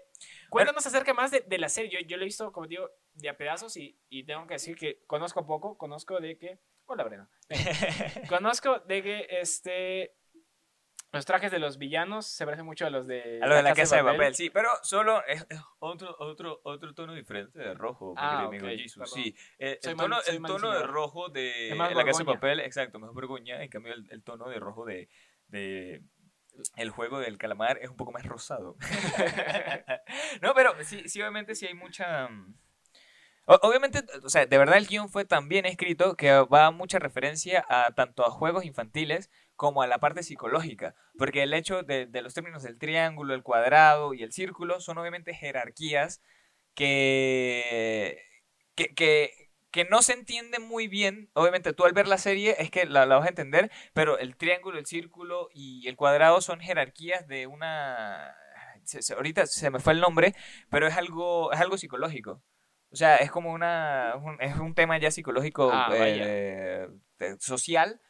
cuéntanos acerca más de, de la serie. Yo, yo lo he visto, como digo, de a pedazos y, y tengo que decir que conozco poco. Conozco de que... Hola, Breno. conozco de que este... Los trajes de los villanos se parecen mucho a los de... A lo de la casa de papel, sí, pero solo es, es otro, otro, otro tono diferente de rojo, Ah, amigo Jesus, sí. Eh, el tono, el tono de rojo de más la casa de papel, exacto, mejor Borgoña, en cambio el, el tono de rojo de, de el juego del calamar es un poco más rosado. no, pero sí, sí, obviamente sí hay mucha... mm, o- Obviamente, o sea, de verdad el guion fue tan bien escrito que va mucha referencia a tanto a juegos infantiles como a la parte psicológica, porque el hecho de, de los términos del triángulo, el cuadrado y el círculo son obviamente jerarquías que, que, que, que no se entienden muy bien. Obviamente tú al ver la serie es que la, la vas a entender, pero el triángulo, el círculo y el cuadrado son jerarquías de una... se- se- ahorita se me fue el nombre, pero es algo, es algo psicológico. O sea, es como una, un- es un tema ya psicológico Ah, eh, social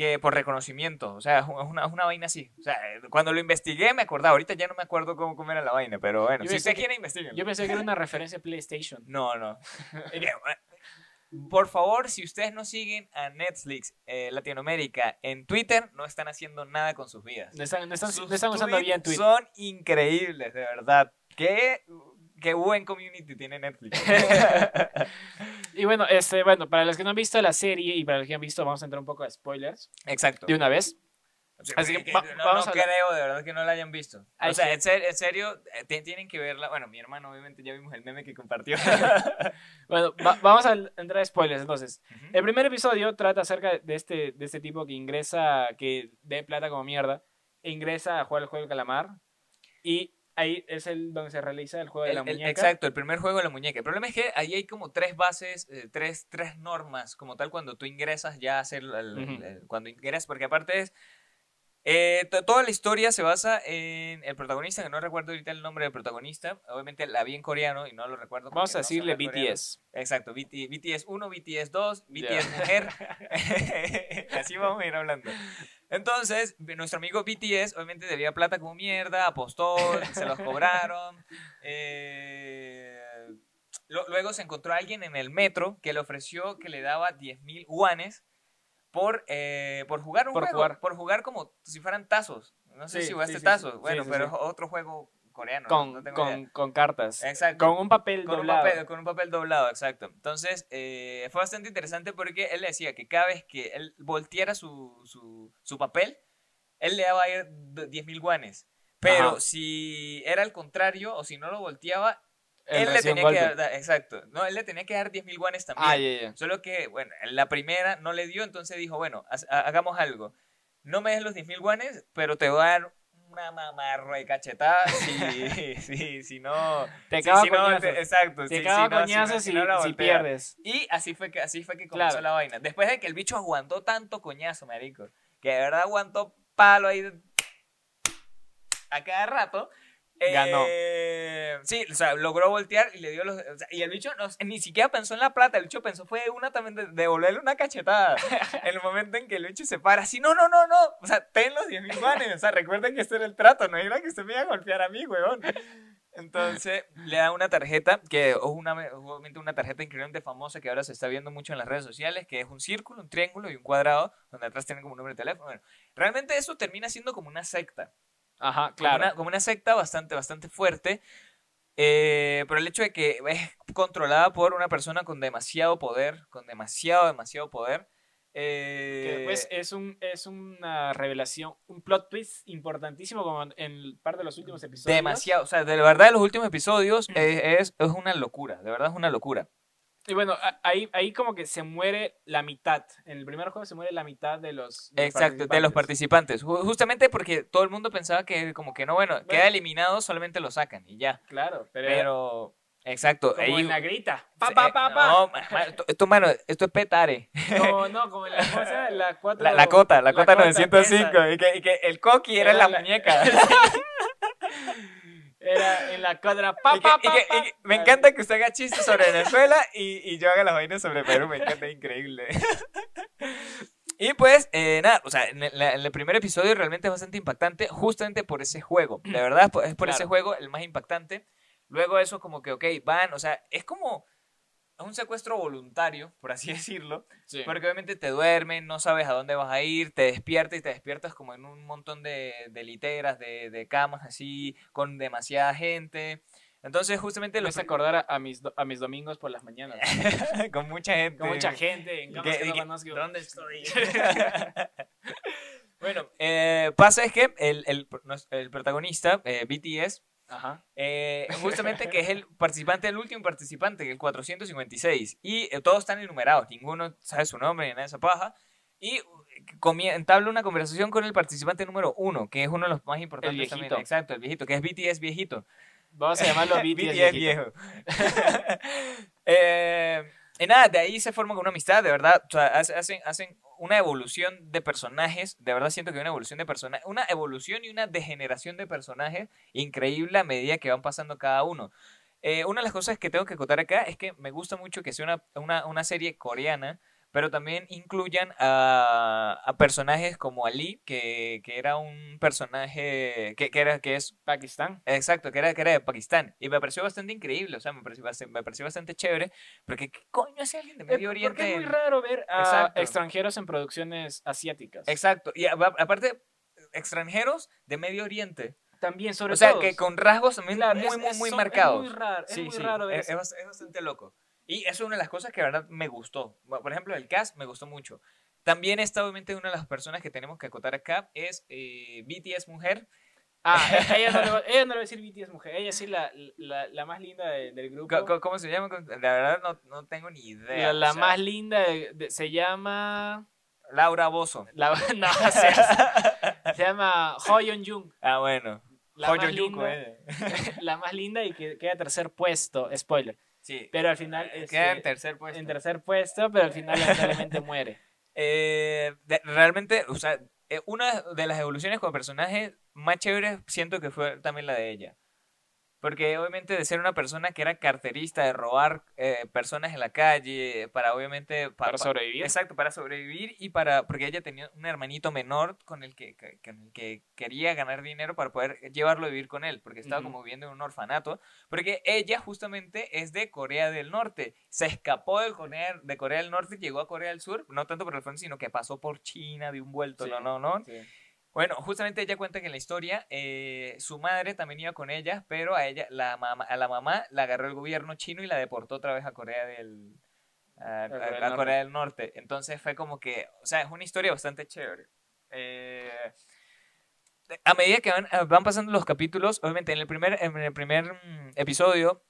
que por reconocimiento, o sea, es una, es una vaina así. O sea, cuando lo investigué me acordaba, ahorita ya no me acuerdo cómo, cómo era la vaina, pero bueno, Yo si usted que- quiere investigar. Yo pensé que era una referencia a PlayStation. No, no. Por favor, si ustedes no siguen a Netflix eh, Latinoamérica en Twitter, no están haciendo nada con sus vidas. No están, no están, Sus no están usando bien Twitter. Son increíbles, de verdad. Qué, qué buen community tiene Netflix. Y bueno, este, bueno, para los que no han visto la serie y para los que han visto, vamos a entrar un poco a spoilers Exacto. de una vez. Sí, Así porque que va- no, vamos no a creo de verdad que no la hayan visto. Hay o sea, que- en ser- en serio, eh, ti- tienen que verla. Bueno, mi hermano, obviamente, ya vimos el meme que compartió. Bueno, va- vamos a entrar a spoilers entonces. Ujú. El primer episodio trata acerca de este, de este tipo que ingresa, que ve plata como mierda, e ingresa a jugar el juego del calamar. Y ahí es el donde se realiza el juego de El- la el- muñeca. exacto, el primer juego de la muñeca. El problema es que ahí hay como tres bases, eh, tres, tres normas, como tal, cuando tú ingresas ya a hacer, el- el- Ujú. el- cuando ingresas, porque aparte es, eh, to- toda la historia se basa en el protagonista, que no recuerdo ahorita el nombre del protagonista, obviamente la vi en coreano y no lo recuerdo. Vamos a no decirle coreano. BTS. Exacto, BT- BTS 1, BTS 2, Ya. BTS mujer. Así vamos a ir hablando. Entonces, nuestro amigo BTS obviamente debía plata como mierda, apostó, se los cobraron. eh, lo- luego se encontró a alguien en el metro que le ofreció que le daba 10 mil guanes por, eh, por jugar un Por juego, jugar. por jugar como si fueran tazos. No sé Sí, si jugaste sí, tazos, sí. bueno, pero es otro juego coreano. Con, no tengo con, idea. con cartas. Exacto. Con un papel Con un, doblado. papel, con un papel doblado, exacto. Entonces, eh, fue bastante interesante porque él le decía que cada vez que él volteara su, su, su papel, él le daba a ir 10 mil guanes. Pero Ajá. si era al contrario, o si no lo volteaba, Él él, le un tenía que dar, exacto, no, él le tenía que dar 10 mil guanes también. Ah. Solo que, bueno, en la primera no le dio, entonces dijo, bueno, ha- hagamos algo. No me des los 10 mil guanes, pero te voy a dar una mamarra de cachetada si, si, si no... Te cago si no, exacto. Te si- si no- no- si pierdes. Y así fue que, así fue que comenzó Claro. la vaina. Después de que el bicho aguantó tanto coñazo, marico, que de verdad aguantó palo ahí a cada rato. Ganó. eh, sí, o sea, logró voltear y le dio los... o sea, y el bicho no- ni siquiera pensó en la plata, el bicho pensó fue una también de devolverle una cachetada. en el momento en que el bicho se para así, no, no, no, no, o sea, ten los 10 mil guanes, o sea, recuerden que este era el trato, no era que usted me iba a golpear a mí, huevón. Entonces le da una tarjeta, que es una, obviamente una tarjeta increíblemente famosa que ahora se está viendo mucho en las redes sociales, que es un círculo, un triángulo y un cuadrado, donde atrás tienen como un número de teléfono. Bueno, realmente eso termina siendo como una secta. Ajá, Como claro. una, como una secta bastante, bastante fuerte. eh, por el hecho de que es controlada por una persona con demasiado poder, con demasiado, demasiado poder. eh, Que después es, un, es una revelación, un plot twist importantísimo como en- parte de los últimos episodios. demasiado, o sea, de verdad los últimos episodios eh, es, es una locura, de verdad es una locura. Y bueno, ahí, ahí como que se muere la mitad. En el primer juego se muere la mitad de los, de Exacto, de los participantes. Ju- Justamente porque todo el mundo pensaba que como que no, bueno, queda eliminado, solamente lo sacan y ya. Claro, pero, Pero, exacto. como ahí- en la grita. Pa, Sí, pa, pa, pa. No, esto, mano, esto es petare. No, no, como en la cosa, la cuatro... La, la cota, la, cota, cota 905. esa. Y que, y que el coqui era, Era la, la- muñeca. Era en la cuadra... Pa, Y que- pa, y pa, que- pa. y que me encanta que usted haga chistes sobre Venezuela y, y yo haga las vainas sobre Perú. Me encanta, es increíble. Y pues, eh, nada, o sea, en el, en el primer episodio realmente es bastante impactante, justamente por ese juego. De verdad, es por- es por ese juego el más impactante. Luego eso como que, ok, van, o sea, es como es un secuestro voluntario, por así decirlo, Sí. porque obviamente te duermen, no sabes a dónde vas a ir, te despiertas y te despiertas como en un montón de, de literas, de, de camas así, con demasiada gente. Entonces, justamente Me lo hace acordar a, a mis, a mis domingos por las mañanas. con mucha gente. Con mucha gente en camas que- que no que, conozco. ¿Dónde estoy? bueno, eh, pasa es que el, el, el protagonista, eh, BTS, Ajá. eh, justamente que es el participante, el último participante, el 456. Y eh, todos están enumerados, ninguno sabe su nombre ni nada de esa paja. Y eh, entabla una conversación con el participante número uno, que es uno de los más importantes también. viejito. Exacto, el viejito, que es BTS viejito. Vamos a llamarlo BTS. BTS viejito. viejo. Eh, y nada, de ahí se forma una amistad, de verdad. O sea, hace- hacen, hacen una evolución de personajes. De verdad siento que hay una evolución de personajes. Una evolución y una degeneración de personajes increíble a medida que van pasando cada uno. Eh, una de las cosas que tengo que contar acá es que me gusta mucho que sea una, una, una serie coreana. Pero también incluyan a, a personajes como Ali, que, que era un personaje que, que era que es Pakistán. exacto, que era, que era de Pakistán. Y me pareció bastante increíble, o sea, me pareció, me pareció bastante chévere, porque ¿qué coño hace alguien de Medio Eh, Oriente? Porque es muy raro ver a Exacto. extranjeros en producciones asiáticas. Exacto, y a- aparte, extranjeros de Medio Oriente. También, sobre O sea, todo. que con rasgos también Claro, muy, es- muy, muy marcados. Es muy raro, es Sí, muy sí, raro ver es, eso. es bastante loco. Y eso es una de las cosas que, de verdad, me gustó. Por ejemplo, el cast me gustó mucho. También esta, obviamente, una de las personas que tenemos que acotar acá es eh, BTS Mujer. Ah, ella no, le va, ella no le va a decir BTS mujer, ella sí la, la, la más linda de- del grupo. ¿Cómo se llama? La verdad, no, no tengo ni idea. la la o sea, más linda de- de- se llama... Laura Bozo. La, no, se, se llama Ho Yeon Jung. Ah, bueno. La Hoyo más, linda, eh. la más linda y que queda tercer puesto, spoiler. Sí. Pero al final... Este, Queda en tercer puesto. en tercer puesto, pero al final lamentablemente muere. Eh, de- realmente, o sea, eh, una de las evoluciones como personaje más chéveres siento que fue también la de ella. Porque obviamente de ser una persona que era carterista, de robar eh, personas en la calle, para obviamente... pa- Para pa- sobrevivir. Exacto, para sobrevivir y para... Porque ella tenía un hermanito menor con el que, con el que quería ganar dinero para poder llevarlo a vivir con él, porque estaba como viviendo en un orfanato. Porque ella justamente es de Corea del Norte. Se escapó del Corea, de Corea del Norte, llegó a Corea del Sur, no tanto por el frente, sino que pasó por China de un vuelto, Sí, no, no, no. Sí. Bueno, justamente ella cuenta que en la historia eh, su madre también iba con ella, pero a ella, la mamá, a la mamá la agarró el gobierno chino y la deportó otra vez a Corea del, a, a- Corea del a Norte. Corea del Norte. Entonces fue como que, o sea, es una historia bastante chévere. Eh, a medida que van, eh, van pasando los capítulos, obviamente en el primer, en el primer mm, episodio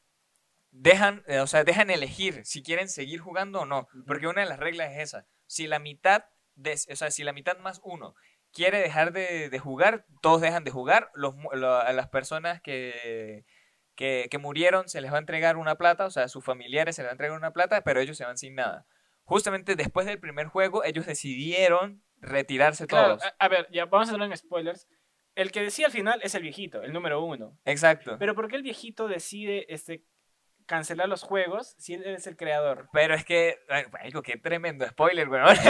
dejan, eh, o sea, dejan elegir si quieren seguir jugando o no, porque una de las reglas es esa. Si la mitad, de, o sea, si la mitad más uno quiere dejar de, de jugar, todos dejan de jugar. Los, lo- a las personas que, que, que murieron se les va a entregar una plata, o sea, a sus familiares se les va a entregar una plata, pero ellos se van sin nada. Justamente después del primer juego, ellos decidieron retirarse Claro, todos. a, a ver, ya vamos a entrar en spoilers. El que decía al final es el viejito, el número uno. Exacto. Pero ¿por qué el viejito decide este, cancelar los juegos si él es el creador? Pero es que, algo que tremendo spoiler, weón.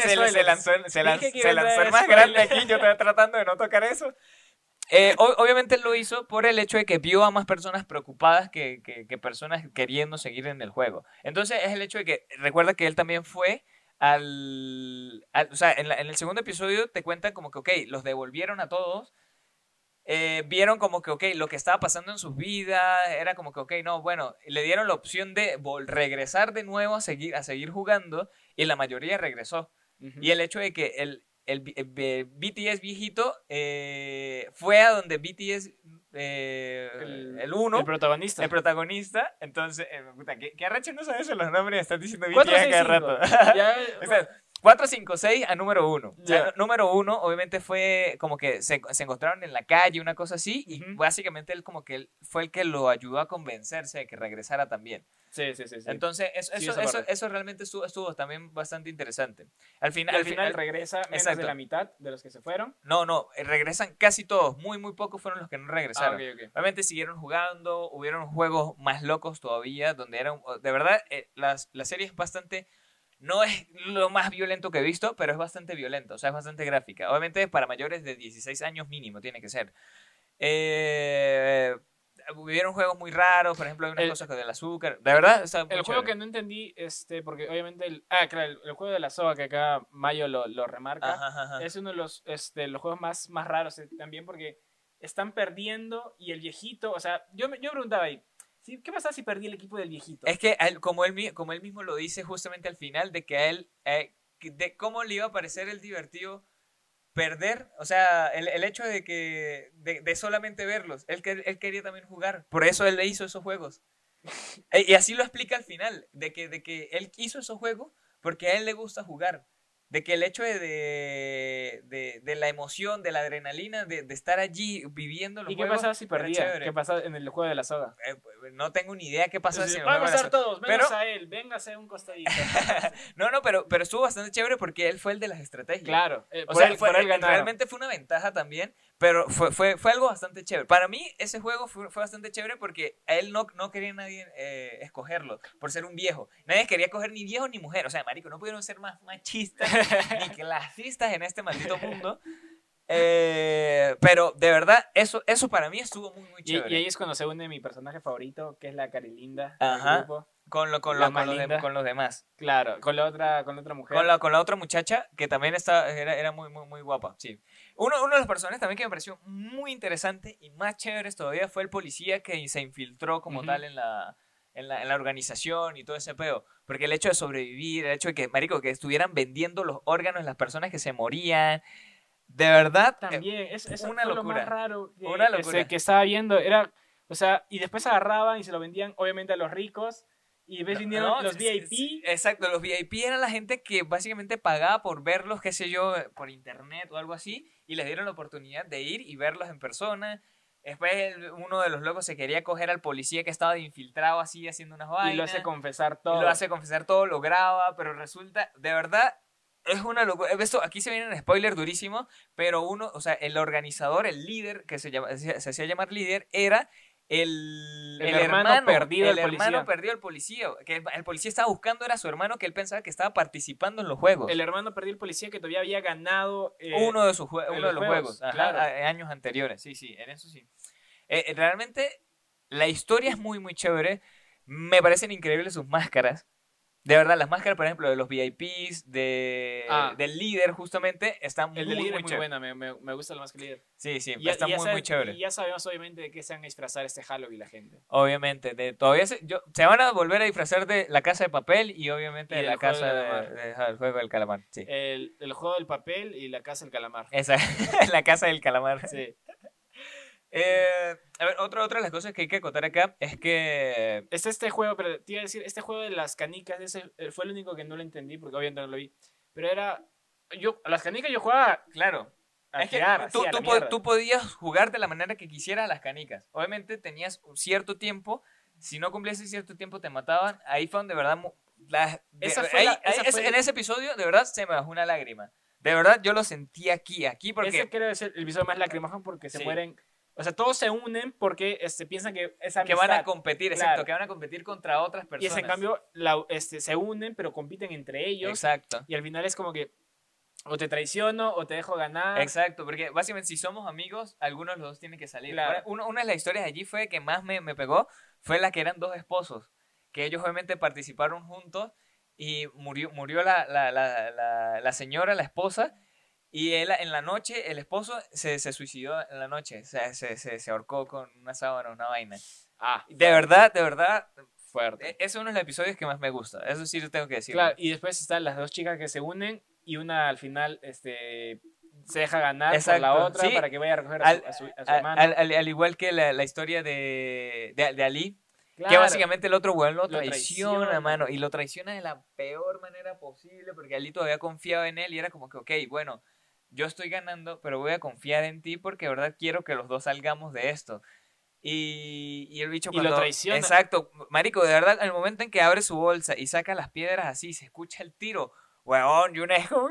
Se, lanzó, se se lanzó el más grande aquí, yo estaba tratando de no tocar eso. Eh, o- obviamente él lo hizo por el hecho de que vio a más personas preocupadas que, que- que personas queriendo seguir en el juego. Entonces es el hecho de que, recuerda que él también fue al... al- o sea, en, la- en el segundo episodio te cuentan como que, ok, los devolvieron a todos. Eh, vieron como que, ok, lo que estaba pasando en sus vidas, era como que, ok, no, bueno, le dieron la opción de regresar de nuevo a seguir, a seguir jugando y la mayoría regresó. Y el hecho de que el, el, BTS viejito eh, fue a donde BTS, eh, el 1, el el, protagonista. protagonista, entonces, eh, puta, ¿qué, qué arrecho no sabes los nombres? Estás diciendo BTS cada rato. Ya, O sea, 4, 5, 6 a número 1. O sea, Ya. número 1 obviamente fue como que se, se encontraron en la calle, una cosa así, y Ujú. básicamente él como que él fue el que lo ayudó a convencerse de que regresara también. sí, sí, sí. sí. Entonces, eso, Sí, eso, eso, eso realmente estuvo, estuvo también bastante interesante. Al final, al final regresa menos Exacto. de la mitad de los que se fueron. No, no, eh, regresan casi todos. Muy, muy pocos fueron los que no regresaron. Ah, siguieron jugando, hubieron juegos más locos todavía, donde eran, de verdad, eh, las, la serie es bastante, no es lo más violento que he visto, pero es bastante violento, o sea, es bastante gráfica. Obviamente para mayores de 16 años mínimo tiene que ser. Eh, hubieron juegos muy raros, por ejemplo, hay unas El- cosas con el azúcar, de verdad, está muy El juego chévere. que no entendí, este, porque obviamente el, ah, claro, el, el juego de la soga que acá Mayo lo, lo remarca, Ajá, ajá, ajá. es uno de los, este, los juegos más, más raros eh, también porque están perdiendo y el viejito, o sea, yo me, yo me preguntaba ahí, ¿sí? ¿qué pasa si perdí el equipo del viejito? Es que él- como, él, mi- como él mismo lo dice justamente al final, de que a él, eh, de cómo le iba a parecer el divertido perder, o sea, el, el hecho de que, de, de solamente verlos, él, él quería también jugar, por eso él le hizo esos juegos. E- y así lo explica al final, de que, de que él hizo esos juegos porque a él le gusta jugar. De que el hecho de, de, de- la emoción, de la adrenalina, de, de estar allí viviendo los ¿Y qué juegos, pasaba si perdía? ¿Qué pasaba en el juego de la soga? Eh, no tengo ni idea qué pasa Entonces, si van a estar todos, menos Pero- a él, véngase a un costadito. No, no, pero, pero estuvo bastante chévere porque él fue el de las estrategias. claro, eh, O sea, él, fue- por él ganaron. realmente fue una ventaja también, pero fue, fue, fue algo bastante chévere. Para mí, ese juego fue, fue bastante chévere porque a él no, no quería nadie eh, escogerlo por ser un viejo. Nadie quería coger ni viejo ni mujer. O sea, marico, no pudieron ser más machistas ni clasistas en este maldito mundo. Eh, pero de verdad, eso, eso para mí estuvo muy, muy Y, chévere. y ahí es cuando se une mi personaje favorito, que es la Carilinda. del Ajá. grupo. con, lo, con, la lo- más con, los de- linda. con los demás. Claro, con la otra, con la otra mujer. Con la, con la otra muchacha que también está, era, era muy, muy, muy guapa, sí. Uno, uno de los personajes también que me pareció muy interesante y más chéveres todavía fue el policía que se infiltró como Ujú. tal en la, en, la, en la organización y todo ese peo. Porque el hecho de sobrevivir, el hecho de que, marico, que estuvieran vendiendo los órganos de las personas que se morían, de verdad... eh, También, es, eso una fue lo locura. más raro que, Una locura. que estaba viendo. Era, o sea, y después agarraban y se lo vendían, obviamente, a los ricos. Y después vinieron No, los VIP. Exacto, los VIP eran la gente que básicamente pagaba por verlos, qué sé yo, por internet o algo así, y les dieron la oportunidad de ir y verlos en persona. Después uno de los locos se quería coger al policía que estaba infiltrado así haciendo unas vainas. Y lo hace confesar y todo. lo hace confesar todo, lo graba, pero resulta, de verdad, es una locura. Esto, aquí se viene un spoiler durísimo, pero uno, o sea, el organizador, el líder, que se, llama, se hacía llamar líder, era el, El hermano perdido el hermano policía. perdido del policía. Que el, el policía estaba buscando era su hermano que él pensaba que estaba participando en los juegos. El hermano perdió el policía que todavía había ganado. eh, uno de sus uno de los los juegos, juegos, ajá, claro. a- años anteriores. Sí, sí, en eso sí. Eh, eh, realmente la historia es muy muy chévere. Me parecen increíbles sus máscaras. De verdad, las máscaras, por ejemplo, de los VIPs, de, Ah. del líder, justamente, están muy, El líder muy es muy buena, me, me, me gusta la más que líder. Sí, sí, Y está ya muy, muy chévere. Y ya sabemos, obviamente, de qué se van a disfrazar este Halloween la gente. Obviamente, de, todavía se, yo- se van a volver a disfrazar de la casa de papel y obviamente Y de la casa del de- juego del calamar. Sí. El, el juego del papel y la casa del calamar. Esa, la casa del calamar. Sí. Eh, a ver, otra, otra de las cosas que hay que acotar acá es que Es este juego, pero te iba a decir, este juego de las canicas, ese eh, fue el único que no lo entendí porque obviamente no lo vi. Pero era. Yo, a las canicas yo jugaba Claro. a Es que tú, tú po- mierda. tú podías jugar de la manera que quisieras a las canicas. Obviamente tenías un cierto tiempo. Si no cumplías ese cierto tiempo, te mataban. Ahí fue donde de verdad. la- de- Esa fue ahí- la- ahí- esa ese- fue- En ese episodio, de verdad, se me bajó una lágrima. De verdad, yo lo sentí aquí, aquí, porque. Ese creo es el el episodio más lacrimógeno porque se Sí. mueren. O sea, todos se unen porque este, piensan que es que van a amistad. competir, Claro. exacto, que van a competir contra otras Y personas. es en cambio, la- este, se unen, pero compiten entre ellos. Exacto. Y al final es como que o te traiciono o te dejo ganar. Exacto, porque básicamente si somos amigos, algunos de los dos tienen que salir. Claro. Uno- una de las historias allí fue que más me, me pegó, fue la que eran dos esposos, que ellos obviamente participaron juntos y murió, murió la, la, la, la, la señora, la esposa, y él en la noche, el esposo se, se suicidó en la noche, o sea, se, se, se ahorcó con una sábana, una vaina. Ah, De verdad, de verdad, fuerte. e- ese es uno de los episodios que más me gusta, eso sí lo tengo que decir. Claro, y después están las dos chicas que se unen y una al final este, se deja ganar por Exacto, la otra sí. para que vaya a recoger a su, Al, a su- a su al- hermano. al- al- al igual que la, la historia de, de, de Ali, Que Claro. básicamente el otro weón lo Lo traiciona, traiciona. mano. Y lo traiciona de la peor manera posible. Porque Ali todavía confiaba en él. Y era como que, ok, bueno, yo estoy ganando, pero voy a confiar en ti porque de verdad quiero que los dos salgamos de esto. Y, y el bicho Y lo cuando... traiciona. Exacto. Marico, de verdad, en el momento en que abre su bolsa y saca las piedras así, se escucha el tiro. Weón, y una es como,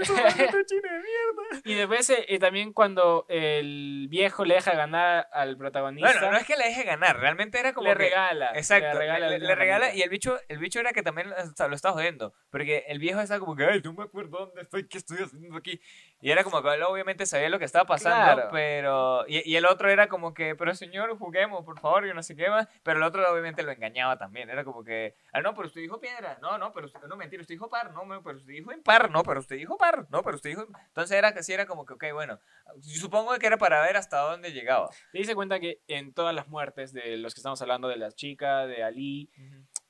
eso es de mierda. Y después eh, eh, también cuando el viejo le deja ganar al protagonista, Bueno, no es que le deje ganar, realmente era como le que- regala. Exacto, Le regala, le, le regala y el bicho, el bicho era que también lo estaba jodiendo, porque el viejo estaba como que, ay, no me acuerdo dónde estoy, qué estoy haciendo aquí, y era como que él obviamente sabía lo que estaba pasando, Claro. pero, y, y el otro era como que, pero señor, juguemos, por favor, y no sé qué más, pero el otro obviamente lo engañaba también, era como que, ah, no, pero usted dijo piedra, no, no, pero usted, no, mentira, usted dijo par, no, no, pero usted dijo impar, no, pero usted dijo par, no, pero usted dijo, entonces era que sí, era como que, ok, bueno, supongo que era para ver hasta dónde llegaba. Te dice cuenta que en todas las muertes de los que estamos hablando, de la chica, de Ali,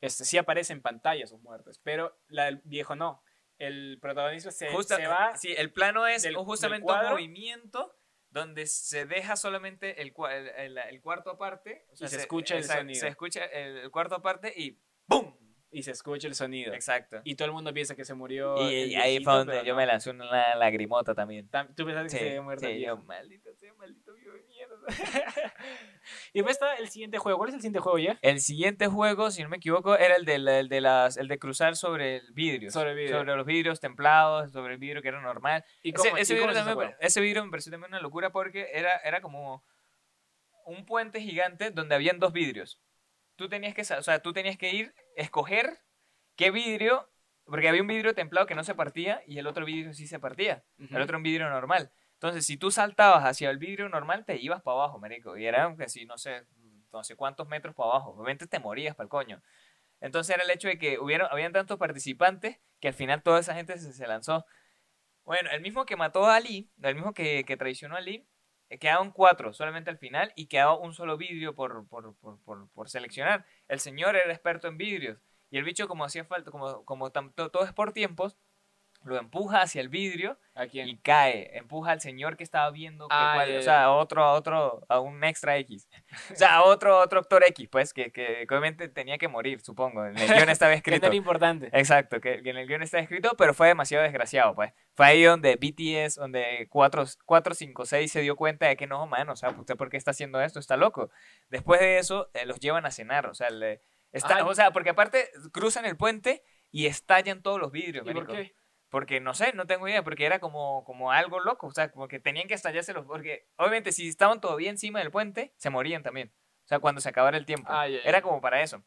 este, sí aparece en pantalla sus muertes, pero la del viejo no. El protagonista se, Justa- se va Sí, el plano es del- justamente un movimiento donde se deja solamente el, el, el- el cuarto aparte. o Y se escucha el sonido. Se escucha el, el cuarto aparte y ¡BOOM! Y se escucha el sonido. Exacto. Y todo el mundo piensa que se murió. Y, ahí fue donde yo no. me lancé una lagrimota también. Tam- Tú pensaste que Sí, se había muerto sí, yo, maldito sea, maldito viejo de mierda. y después está el siguiente juego. ¿Cuál es el siguiente juego, Jeff? El siguiente juego, si no me equivoco, era el de, la- el de, las, el de cruzar sobre el vidrio. Sobre el vidrio. Sobre los vidrios templados, sobre el vidrio que era normal. ¿Y Ese, cómo- ese y cómo vidrio ese también- ese vidrio me pareció también una locura porque era, era como un puente gigante donde habían dos vidrios. Tú tenías que, o sea, tú tenías que ir, escoger qué vidrio, porque había un vidrio templado que no se partía y el otro vidrio sí se partía. El otro un vidrio normal. Entonces, si tú saltabas hacia el vidrio normal, te ibas para abajo, marico. Y era que si, no sé, no sé cuántos metros para abajo. Obviamente te morías para el coño. Entonces era el hecho de que hubieron, habían tantos participantes que al final toda esa gente se, se lanzó. Bueno, el mismo que mató a Ali, el mismo que, que traicionó a Ali, quedaban cuatro solamente al final y quedaba un solo vidrio por, por, por, por, seleccionar. El señor era experto en vidrios y el bicho como hacía falta, como, como tam- to- todo es por tiempos, lo empuja hacia el vidrio ¿A quién? y cae, empuja al señor que estaba viendo, que Ah, o sea, a otro, a otro, a un extra X, o sea, a otro, otro actor X, pues, que, que, obviamente tenía que morir, supongo, en el guion estaba Que no escrito. era importante. Exacto, que, que en el guion está escrito, pero fue demasiado desgraciado, pues. Fue ahí donde BTS, donde 4, 5, 6 se dio cuenta de que no, mano, o sea, ¿usted por qué está haciendo esto? Está loco. Después de eso, eh, los llevan a cenar, o sea, le- está, o sea, porque aparte cruzan el puente y estallan todos los vidrios, ¿Y por qué? Porque no sé, no tengo idea, porque era como, como algo loco, o sea, como que tenían que estallarse los, porque obviamente si estaban todavía encima del puente, se morían también, o sea, cuando se acabara el tiempo. Ah, ya. Era como para eso.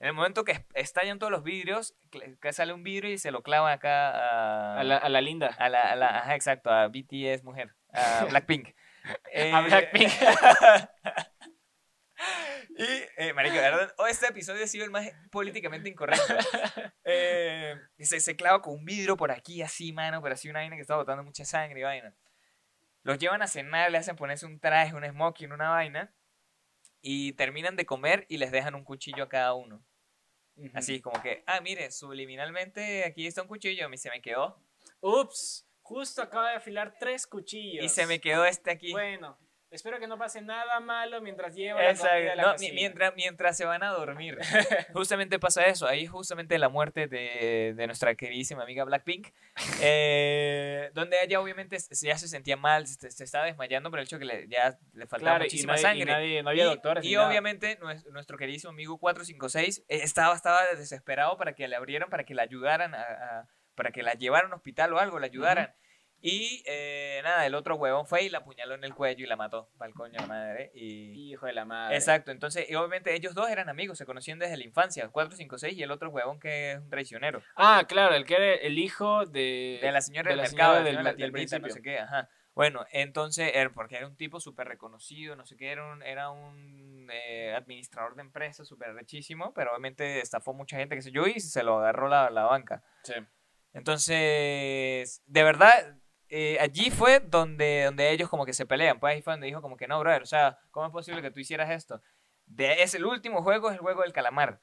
En el momento que est- estallan todos los vidrios, que sale un vidrio y se lo clavan acá a, A la, a la linda. a la, a la- ajá, exacto, a BTS mujer, a Blackpink. Eh, A Blackpink. y, eh, marico, verdad, oh, este episodio ha sido el más políticamente incorrecto. Eh, se, se clava con un vidrio por aquí, así, mano, pero así una vaina que está botando mucha sangre y vaina. Los llevan a cenar, le hacen ponerse un traje, un smoking, una vaina, y terminan de comer y les dejan un cuchillo a cada uno. Ujú. Así como que, ah, mire, subliminalmente aquí está un cuchillo, a mí se me quedó. Ups, justo acaba de afilar tres cuchillos. Y se me quedó este aquí. Bueno, espero que no pase nada malo mientras lleva la comida a Exacto. la No, cocina. mientras, mientras se van a dormir. justamente pasa eso. Ahí justamente la muerte de, de nuestra queridísima amiga Blackpink. eh, donde ella obviamente ya se sentía mal, se, se estaba desmayando por el hecho que le, ya le faltaba Claro, y muchísima nadie- y sangre. nadie- no había Y- doctores Y, nada. obviamente nues- nuestro queridísimo amigo 456 eh, estaba, estaba desesperado para que le abrieran, para que la ayudaran, a, a- para que la llevaran a un hospital o algo, la ayudaran. Y eh, nada, el otro huevón fue y la apuñaló en el cuello y la mató. Pa'l coño la madre. Y... Hijo de la madre. Exacto, entonces, y obviamente ellos dos eran amigos, se conocían desde la infancia, 456 y el otro huevón que es un traicionero. Ah, claro, el que era el hijo de... De la señora de del la mercado, señora del, del- la del tiendita, no sé qué, ajá. Bueno, entonces, er- porque era un tipo súper reconocido, no sé qué, era un, era un eh, administrador de empresas súper rechísimo, pero obviamente estafó mucha gente, que sé yo, y se lo agarró la, la banca. Sí. Entonces, de verdad, eh, allí fue donde, donde ellos como que se pelean. Pues ahí fue donde dijo como que no, brother, o sea, ¿cómo es posible que tú hicieras esto? De, es el último juego, es el juego del calamar.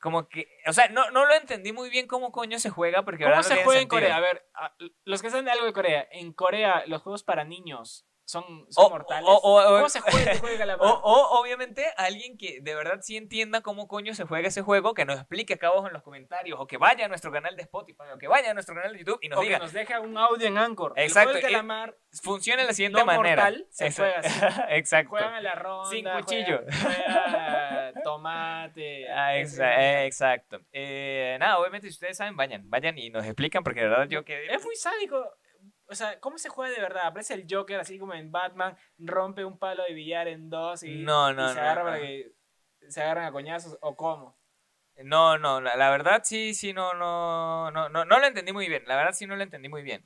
Como que, o sea, no, no lo entendí muy bien cómo coño se juega, porque ¿Cómo ahora no se tiene juega en sentido. Corea? A ver, a- los que saben de algo de Corea, en Corea los juegos para niños son, son O- mortales. o- o- o- ¿Cómo se juega de calamar? O, obviamente alguien que de verdad sí entienda cómo coño se juega ese juego, que nos explique acá abajo en los comentarios, o que vaya a nuestro canal de Spotify, o que vaya a nuestro canal de YouTube y nos O que diga, nos deja un audio en Anchor. Exacto, El juego del calamar funciona de la siguiente no manera. mortal se juega así. Exacto. Juegan a la ronda. Sin cuchillo. juegan tomate. Ah, exa- eh, exacto. Eh, nada, obviamente si ustedes saben, vayan, vayan y nos explican, porque de verdad yo quedé... Es muy sádico. O sea, ¿cómo se juega de verdad? Aparece el Joker así como en Batman, rompe un palo de billar en dos y, No, no, y se no, agarra para que se agarran a coñazos o cómo. No, no, la, la verdad sí, sí, no, no, no, no, no lo entendí muy bien. La verdad sí no lo entendí muy bien.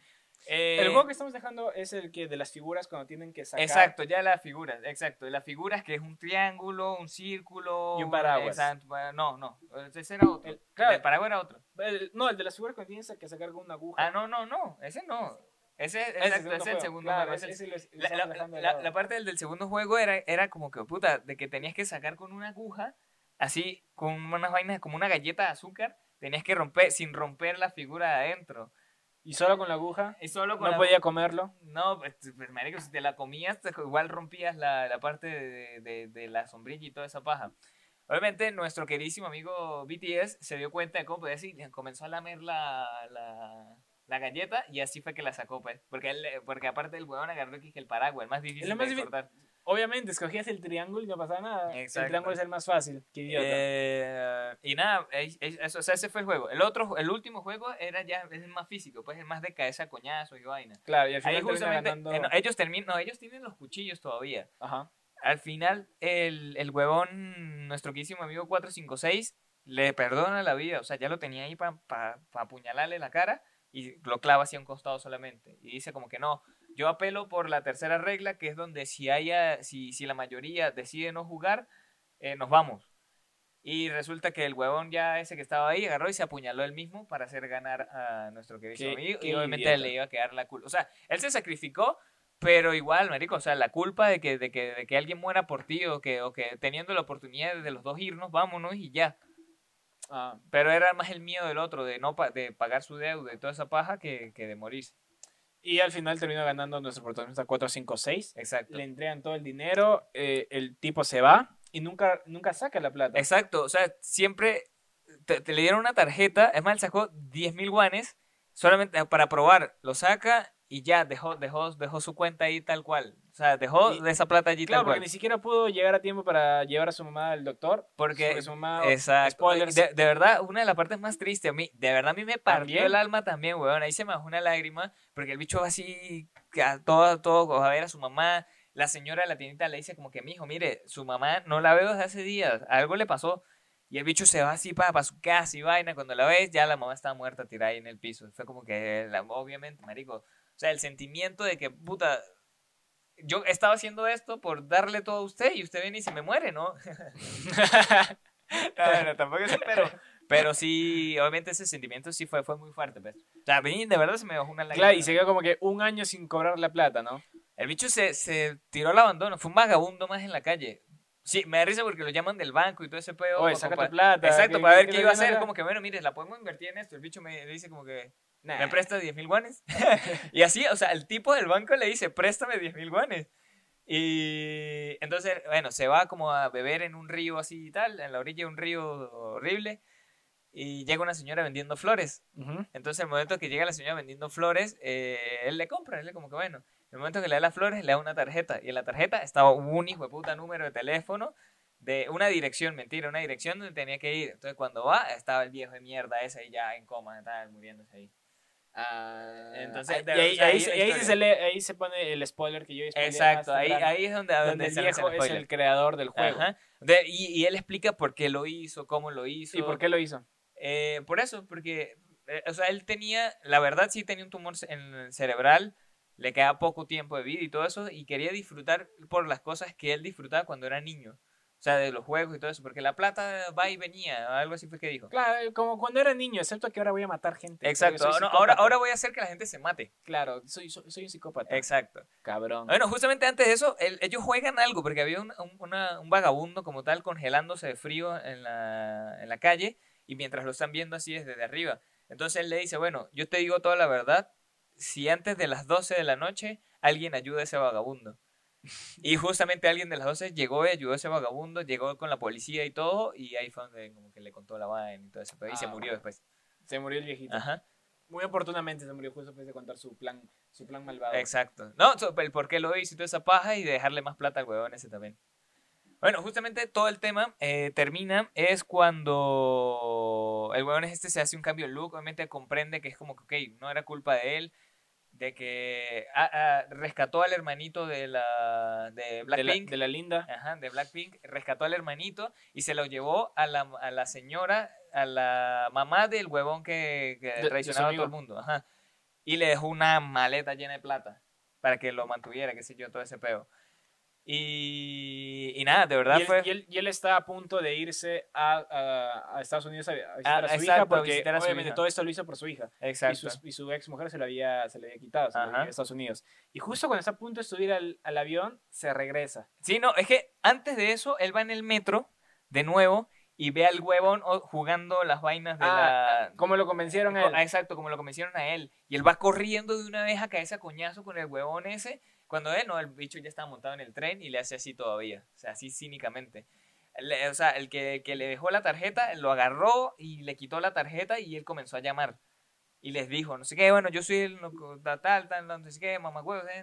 Eh, El juego que estamos dejando es el que de las figuras cuando tienen que sacar. Exacto, ya las figuras, exacto. Las figuras que es un triángulo, un círculo. Y un paraguas. exacto, no, no, ese era otro. El- claro. El paraguas era otro. El- no, el de las figuras cuando tienes que sacar con una aguja. Ah, no, no, no, ese no. Ese, exacto, ese es el segundo juego. es- la, parte del, del segundo juego era, era como que, puta, de que tenías que sacar con una aguja, así, con unas vainas, como una galleta de azúcar, tenías que romper, sin romper la figura de adentro. Y solo con la aguja. Y solo con No la- podía comerlo. No, pues, pues, marico, si te la comías, te- igual rompías la, la parte de, de- de la sombrilla y toda esa paja. Obviamente, nuestro queridísimo amigo BTS se dio cuenta de cómo podía decir, comenzó a lamer la, la, la galleta y así fue que la sacó, pues. Porque, él, porque aparte el huevón agarró que el paraguas, el más difícil más de difí- cortar. Obviamente, escogías el triángulo y no pasaba nada. Exacto. El triángulo es el más fácil. Qué idiota. Eh, y nada, es- es- eso, o sea, ese fue el juego. El otro, el último juego era ya es más físico, pues es más de cabeza a coñazos y vaina. claro, y al final Ahí justamente, ganando- eh, no, ellos terminan, no, ellos tienen los cuchillos todavía. Ajá. Al final, el, el huevón, nuestro quísimo amigo 456, le perdona la vida. O sea, ya lo tenía ahí para apuñalarle la cara y lo clava hacia un costado solamente. Y dice como que no, yo apelo por la tercera regla, que es donde si, haya, si, si la mayoría decide no jugar, eh, nos vamos. Y resulta que el huevón ya ese que estaba ahí agarró y se apuñaló él mismo para hacer ganar a nuestro querido amigo. y obviamente idiota. le iba a quedar la culpa. O sea, él se sacrificó, pero igual, marico, o sea, la culpa de que, de que, de que alguien muera por ti o que, o que teniendo la oportunidad de los dos irnos, vámonos y ya. Ah, Pero era más el miedo del otro, de no pa- de pagar su deuda y toda esa paja que, que de morirse. y al final termina ganando nuestro protagonista 456. Exacto. Le entregan todo el dinero, eh, el tipo se va y nunca, nunca saca la plata. Exacto, o sea, siempre te, te le dieron una tarjeta, es más, él sacó 10 mil guanes solamente para probar, lo saca y ya dejó, dejó, dejó su cuenta ahí tal cual. O sea, dejó Y- de esa plata allí Claro, tal porque cual. ni siquiera pudo llegar a tiempo para llevar a su mamá al doctor. Porque, su mamá, exacto. spoilers. De, de verdad, una de las partes más tristes, a mí, de verdad a mí me partió ¿También? el alma también, weón. Ahí se me bajó una lágrima, porque el bicho va así, a todo, todo, a ver a su mamá. La señora de la tiendita le dice como que, mijo, mire, su mamá no la veo desde hace días, algo le pasó. Y el bicho se va así para, su casa y vaina. Cuando la ves, ya la mamá estaba muerta tirada ahí en el piso. Fue como que, la- obviamente, marico. O sea, el sentimiento de que, puta, yo estaba haciendo esto por darle todo a usted y usted viene y se me muere, ¿no? No, no, tampoco es, pero, pero sí, obviamente ese sentimiento sí fue, fue muy fuerte, pues. O sea, de verdad se me bajó una lágrima. Claro, y se quedó como que un año sin cobrar la plata, ¿no? El bicho se, se tiró al abandono, fue un vagabundo más en la calle. Sí, me da risa porque lo llaman del banco y todo ese pedo. Oye, saca tu plata. Exacto, ¿qué- para ver qué iba a hacer. Como que, bueno, mire, la podemos invertir en esto. El bicho me dice como que, Nah. ¿me presta 10 mil guanes? y así, o sea, el tipo del banco le dice, préstame 10 mil guanes. Y entonces, bueno, se va como a beber en un río así y tal, en la orilla de un río horrible. Y llega una señora vendiendo flores. Ujú. Entonces, el momento que llega la señora vendiendo flores, eh, él le compra, él le como que bueno. El momento que le da las flores, le da una tarjeta. Y en la tarjeta estaba un hijo de puta número de teléfono de una dirección, mentira, una dirección donde tenía que ir. Entonces, cuando va, estaba el viejo de mierda ese ahí ya en coma, estaba muriéndose ahí. Entonces, y de- ahí, se- ahí pone el spoiler que yo Exacto, ahí, ahí es donde, donde donde el es el creador del juego. Ajá. De- y, y él explica por qué lo hizo, cómo lo hizo. ¿Y por qué lo hizo? Eh, por eso, porque, eh, o sea, él tenía, la verdad sí tenía un tumor en el cerebral, le quedaba poco tiempo de vida y todo eso, y quería disfrutar por las cosas que él disfrutaba cuando era niño. O sea, de los juegos y todo eso, porque la plata va y venía, algo así fue que dijo. Claro, como cuando era niño, excepto que ahora voy a matar gente. Exacto, no, ahora, ahora voy a hacer que la gente se mate. Claro, soy, soy, soy un psicópata. Exacto. Cabrón. Bueno, justamente antes de eso, el- ellos juegan algo, porque había un, un- una- un vagabundo como tal congelándose de frío en la, en la calle, y mientras lo están viendo así desde arriba. Entonces él le dice, bueno, yo te digo toda la verdad, si antes de las 12 de la noche alguien ayuda a ese vagabundo. Y justamente alguien de las 12 llegó y ayudó a ese vagabundo, llegó con la policía y todo, y ahí fue donde como que le contó la vaina y todo eso, y se Ah, murió después. Se murió el viejito. Ajá, Muy oportunamente se murió justo después de contar su plan, su plan malvado. exacto. No, el por qué lo hizo y toda esa paja y dejarle más plata al huevón ese también. Bueno, justamente todo el tema eh, termina es cuando el huevón este se hace un cambio de look, obviamente comprende que es como que, ok, no era culpa de él, de que ah, ah, rescató al hermanito de la de de, la, Blackpink, de la linda. ajá, de Blackpink, rescató al hermanito y se lo llevó a la, a la señora, a la mamá del huevón que, De- de traicionaba a todo el mundo, ajá, y le dejó una maleta llena de plata para que lo mantuviera, qué sé yo, todo ese peo. Y, y nada, de verdad Y él, fue... y, él, y él está a punto de irse a, a- a Estados Unidos a, visitar Ah, a su exacto, hija porque a su obviamente hija. todo esto lo hizo por su hija. Exacto. su, y su ex mujer se lo había, se le había quitado, se había a Estados Unidos. Y justo cuando está a punto de subir al, al avión, se regresa. Sí, no, es que antes de eso, él va en el metro, de nuevo, y ve al huevón jugando las vainas de Ah, la... ¿Cómo lo convencieron a él? Ah, Exacto, como lo convencieron a él. Y él va corriendo de una vez a caerse a coñazo con el huevón ese. Cuando ve, no, el bicho ya estaba montado en el tren y le hace así todavía. O sea, así cínicamente. Le- o sea, el que, que le dejó la tarjeta, lo agarró y le quitó la tarjeta y él comenzó a llamar. Y les dijo, no sé qué, bueno, yo soy el tal, tal, tal, no sé qué, mamá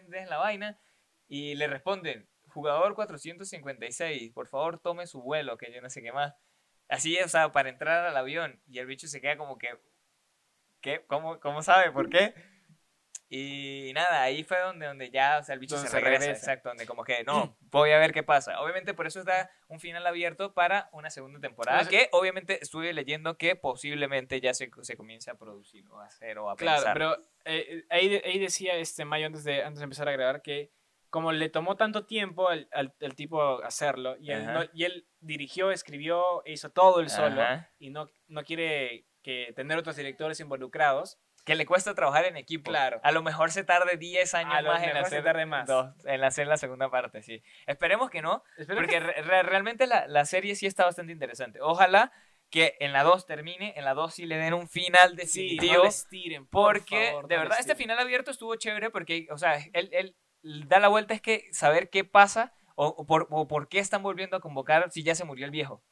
dejen la vaina. Y le responden, jugador 456, por favor tome su vuelo, que yo no sé qué más. Así, o sea, para entrar al avión. Y el bicho se queda como que, ¿qué? ¿Cómo, cómo sabe? ¿Por qué? Y nada, ahí fue donde, donde ya, o sea, el bicho se regresa, regresa. exacto, donde como que no, voy a ver qué pasa. Obviamente por eso está un final abierto para una segunda temporada, Entonces- que obviamente estuve leyendo que posiblemente ya se, se comience a producir o a hacer o a Claro, pensar. pero eh, ahí, ahí decía este Mayo antes de, antes de empezar a grabar que como le tomó tanto tiempo al, al- al tipo hacerlo y él, no- y él dirigió, escribió, hizo todo él solo Ajá. y no, no quiere que tener otros directores involucrados, Que le cuesta trabajar en equipo. Claro. A lo mejor se tarde 10 años A más en hacer, más. dos- en hacer la segunda parte, sí. Esperemos que no, Espero porque re- realmente la, la serie sí está bastante interesante. Ojalá que en la 2 termine, en la 2 sí le den un final sí, definitivo. no les tiren, por porque, favor, de no verdad, este final abierto estuvo chévere porque, o sea, él, él da la vuelta es que saber qué pasa o, o por, o por qué están volviendo a convocar si ya se murió el viejo.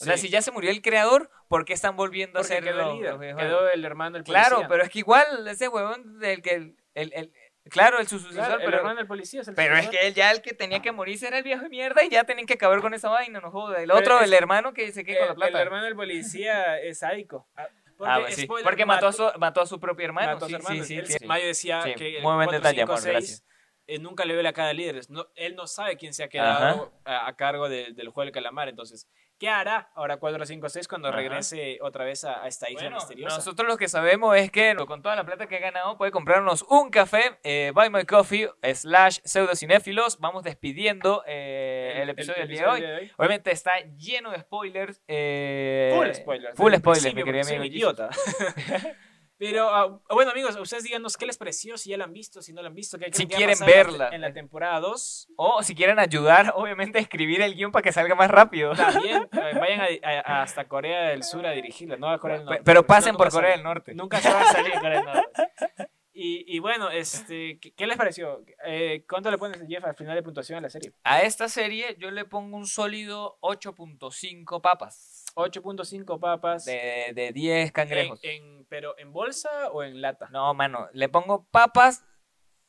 O sea, Sí. si ya se murió el creador, ¿por qué están volviendo Porque a ser quedó el líder, quedó el hermano del policía. Claro, pero es que igual ese huevón del que el, el- el- claro, el su sucesor, Claro, el pero, hermano del policía es el pero es que él ya el que tenía que morirse era el viejo de mierda y ya tenían que acabar con esa vaina, no joda. El Pero otro, es- el hermano que se quede con la plata. el hermano del policía es sádico. Ah, Porque, ah, sí, spoiler, porque mató a su, mató a su propio hermano. mató a sí, su hermano. Mayo decía que el muy buen 4, detalle, 5, amor, 6, gracias. eh, nunca le ve la cara de líderes. No, él no sabe quién se ha quedado a, a cargo de- del juego del calamar. Entonces, ¿qué hará ahora 4, 5, 6 cuando Ajá. regrese otra vez a, a esta isla Bueno, misteriosa? nosotros lo que sabemos es que con toda la plata que ha ganado puede comprarnos un café, eh, Buy My Coffee, slash pseudocinéfilos. Vamos despidiendo eh, el, episodio del día de hoy. Obviamente está lleno de spoilers. eh, Full spoilers. Full spoilers, mi querido amigo. idiota. Pero ah, bueno, amigos, ustedes díganos qué les pareció, si ya la han visto, si no la han visto, Si que a quieren pasar en la- verla. En la temporada 2. O si quieren ayudar, obviamente, a escribir el guion para que salga más rápido. También eh, vayan a- a- hasta Corea del Sur a dirigirla, no a Corea del Norte. Pero si no, pasen por Corea del Norte. Nunca se va a salir Corea del Norte. Y, y bueno, este, ¿qué, qué les pareció? Eh, ¿Cuánto le pones, Jeff, al final de puntuación a la serie? A esta serie yo le pongo un sólido 8.5 papas. 8.5 papas. De, de 10 cangrejos. En, en- ¿Pero en bolsa o en lata? No, mano, le pongo papas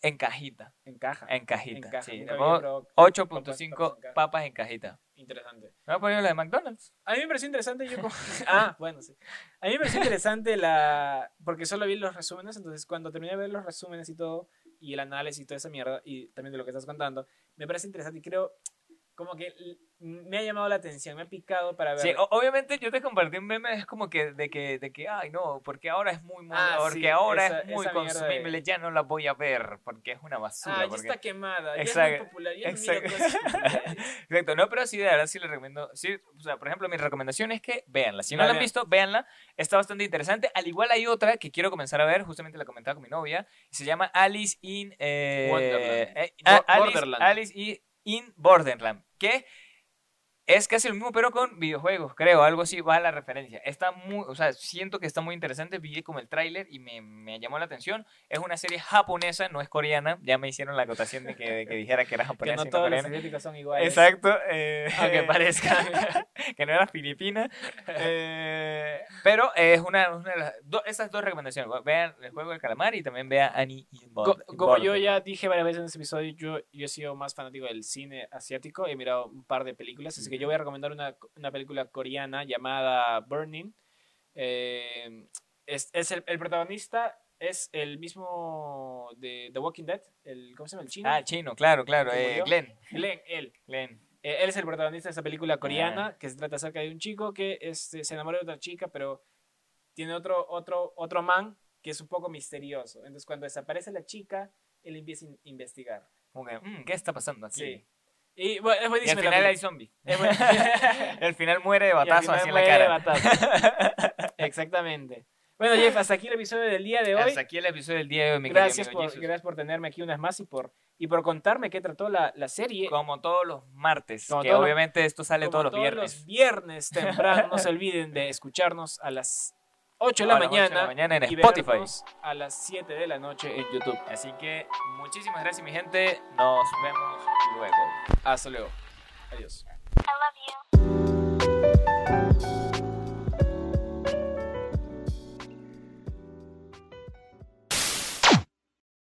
en cajita. En caja. En cajita. En caja. sí, Nunca le había pongo probado papas en 8.5 caja. papas en cajita. Interesante. ¿Me voy a poner la de McDonald's? A mí me pareció interesante, yo como... Ah, bueno, sí. A mí me pareció interesante la... Porque solo vi los resúmenes, entonces cuando terminé de ver los resúmenes y todo, y el análisis y toda esa mierda, y también de lo que estás contando, me parece interesante y creo como que me ha llamado la atención, me ha picado para ver... Sí, obviamente yo te compartí un meme, es como que de que, de que ay no, porque ahora es muy, muy Ah, porque sí, ahora esa- es muy mierda de- consumible, ya no la voy a ver, porque es una basura. Ah, ya porque- está quemada, ya es Exacto, muy popular, ya no exacto. cosas populares. Exacto, no, pero sí, de verdad sí les recomiendo. Sí, o sea, por ejemplo, mi recomendación es que véanla. Si no La la han vean. visto, véanla. Está bastante interesante. Al igual hay otra que quiero comenzar a ver, justamente la comentaba con mi novia. se llama Alice in. eh, Wonderland. eh, Alice, Borderland. Alice in Borderland. Que es casi lo mismo, pero con videojuegos, creo. Algo así va la referencia. Está muy. O sea, siento que está muy interesante. Vi como el tráiler y me, me llamó la atención. Es una serie japonesa, no es coreana. Ya me hicieron la acotación de que, de que dijera que era que japonesa. no y no todos los coreana. asiáticos son iguales. Exacto. eh, Aunque parezca. que no era filipina. eh, pero es una, una de las do- esas dos recomendaciones. Vean el juego del calamar y también vean Annie in Co- Bond- como yo ya dije varias veces en este episodio, yo, yo he sido más fanático del cine asiático. He mirado un par de películas, así que yo voy a recomendar una, una película coreana llamada Burning. Eh, es, es el, el protagonista es el mismo de The Walking Dead, el, ¿cómo se llama? El chino. Ah, chino, claro, claro. ¿Se eh? Glenn. Glenn, él. Glenn. Eh, él es el protagonista de esta película coreana Ah. que se trata acerca de un chico que este, se enamora de otra chica, pero tiene otro, otro, otro man que es un poco misterioso. Entonces, cuando desaparece la chica, él empieza a in- investigar. Como que, mm, ¿qué está pasando aquí? Sí. Y bueno, es Y al final hay zombie. Al final muere de batazo así en la muere de cara. batazo. Exactamente. Bueno, Jeff, hasta aquí el episodio del día de hoy. Hasta aquí el episodio del día de hoy, mi querido Gracias amigo por, gracias por tenerme aquí una vez más y por, y por contarme qué trató la, la serie. Como todos los martes, Como que todos los- obviamente esto sale todos los todos viernes. los viernes temprano. No se olviden de escucharnos a las 8 de la, A las ocho de mañana, la mañana en y Spotify. a las 7 de la noche en YouTube. Así que muchísimas gracias, mi gente. Nos vemos luego. Hasta luego. Adiós. I love you.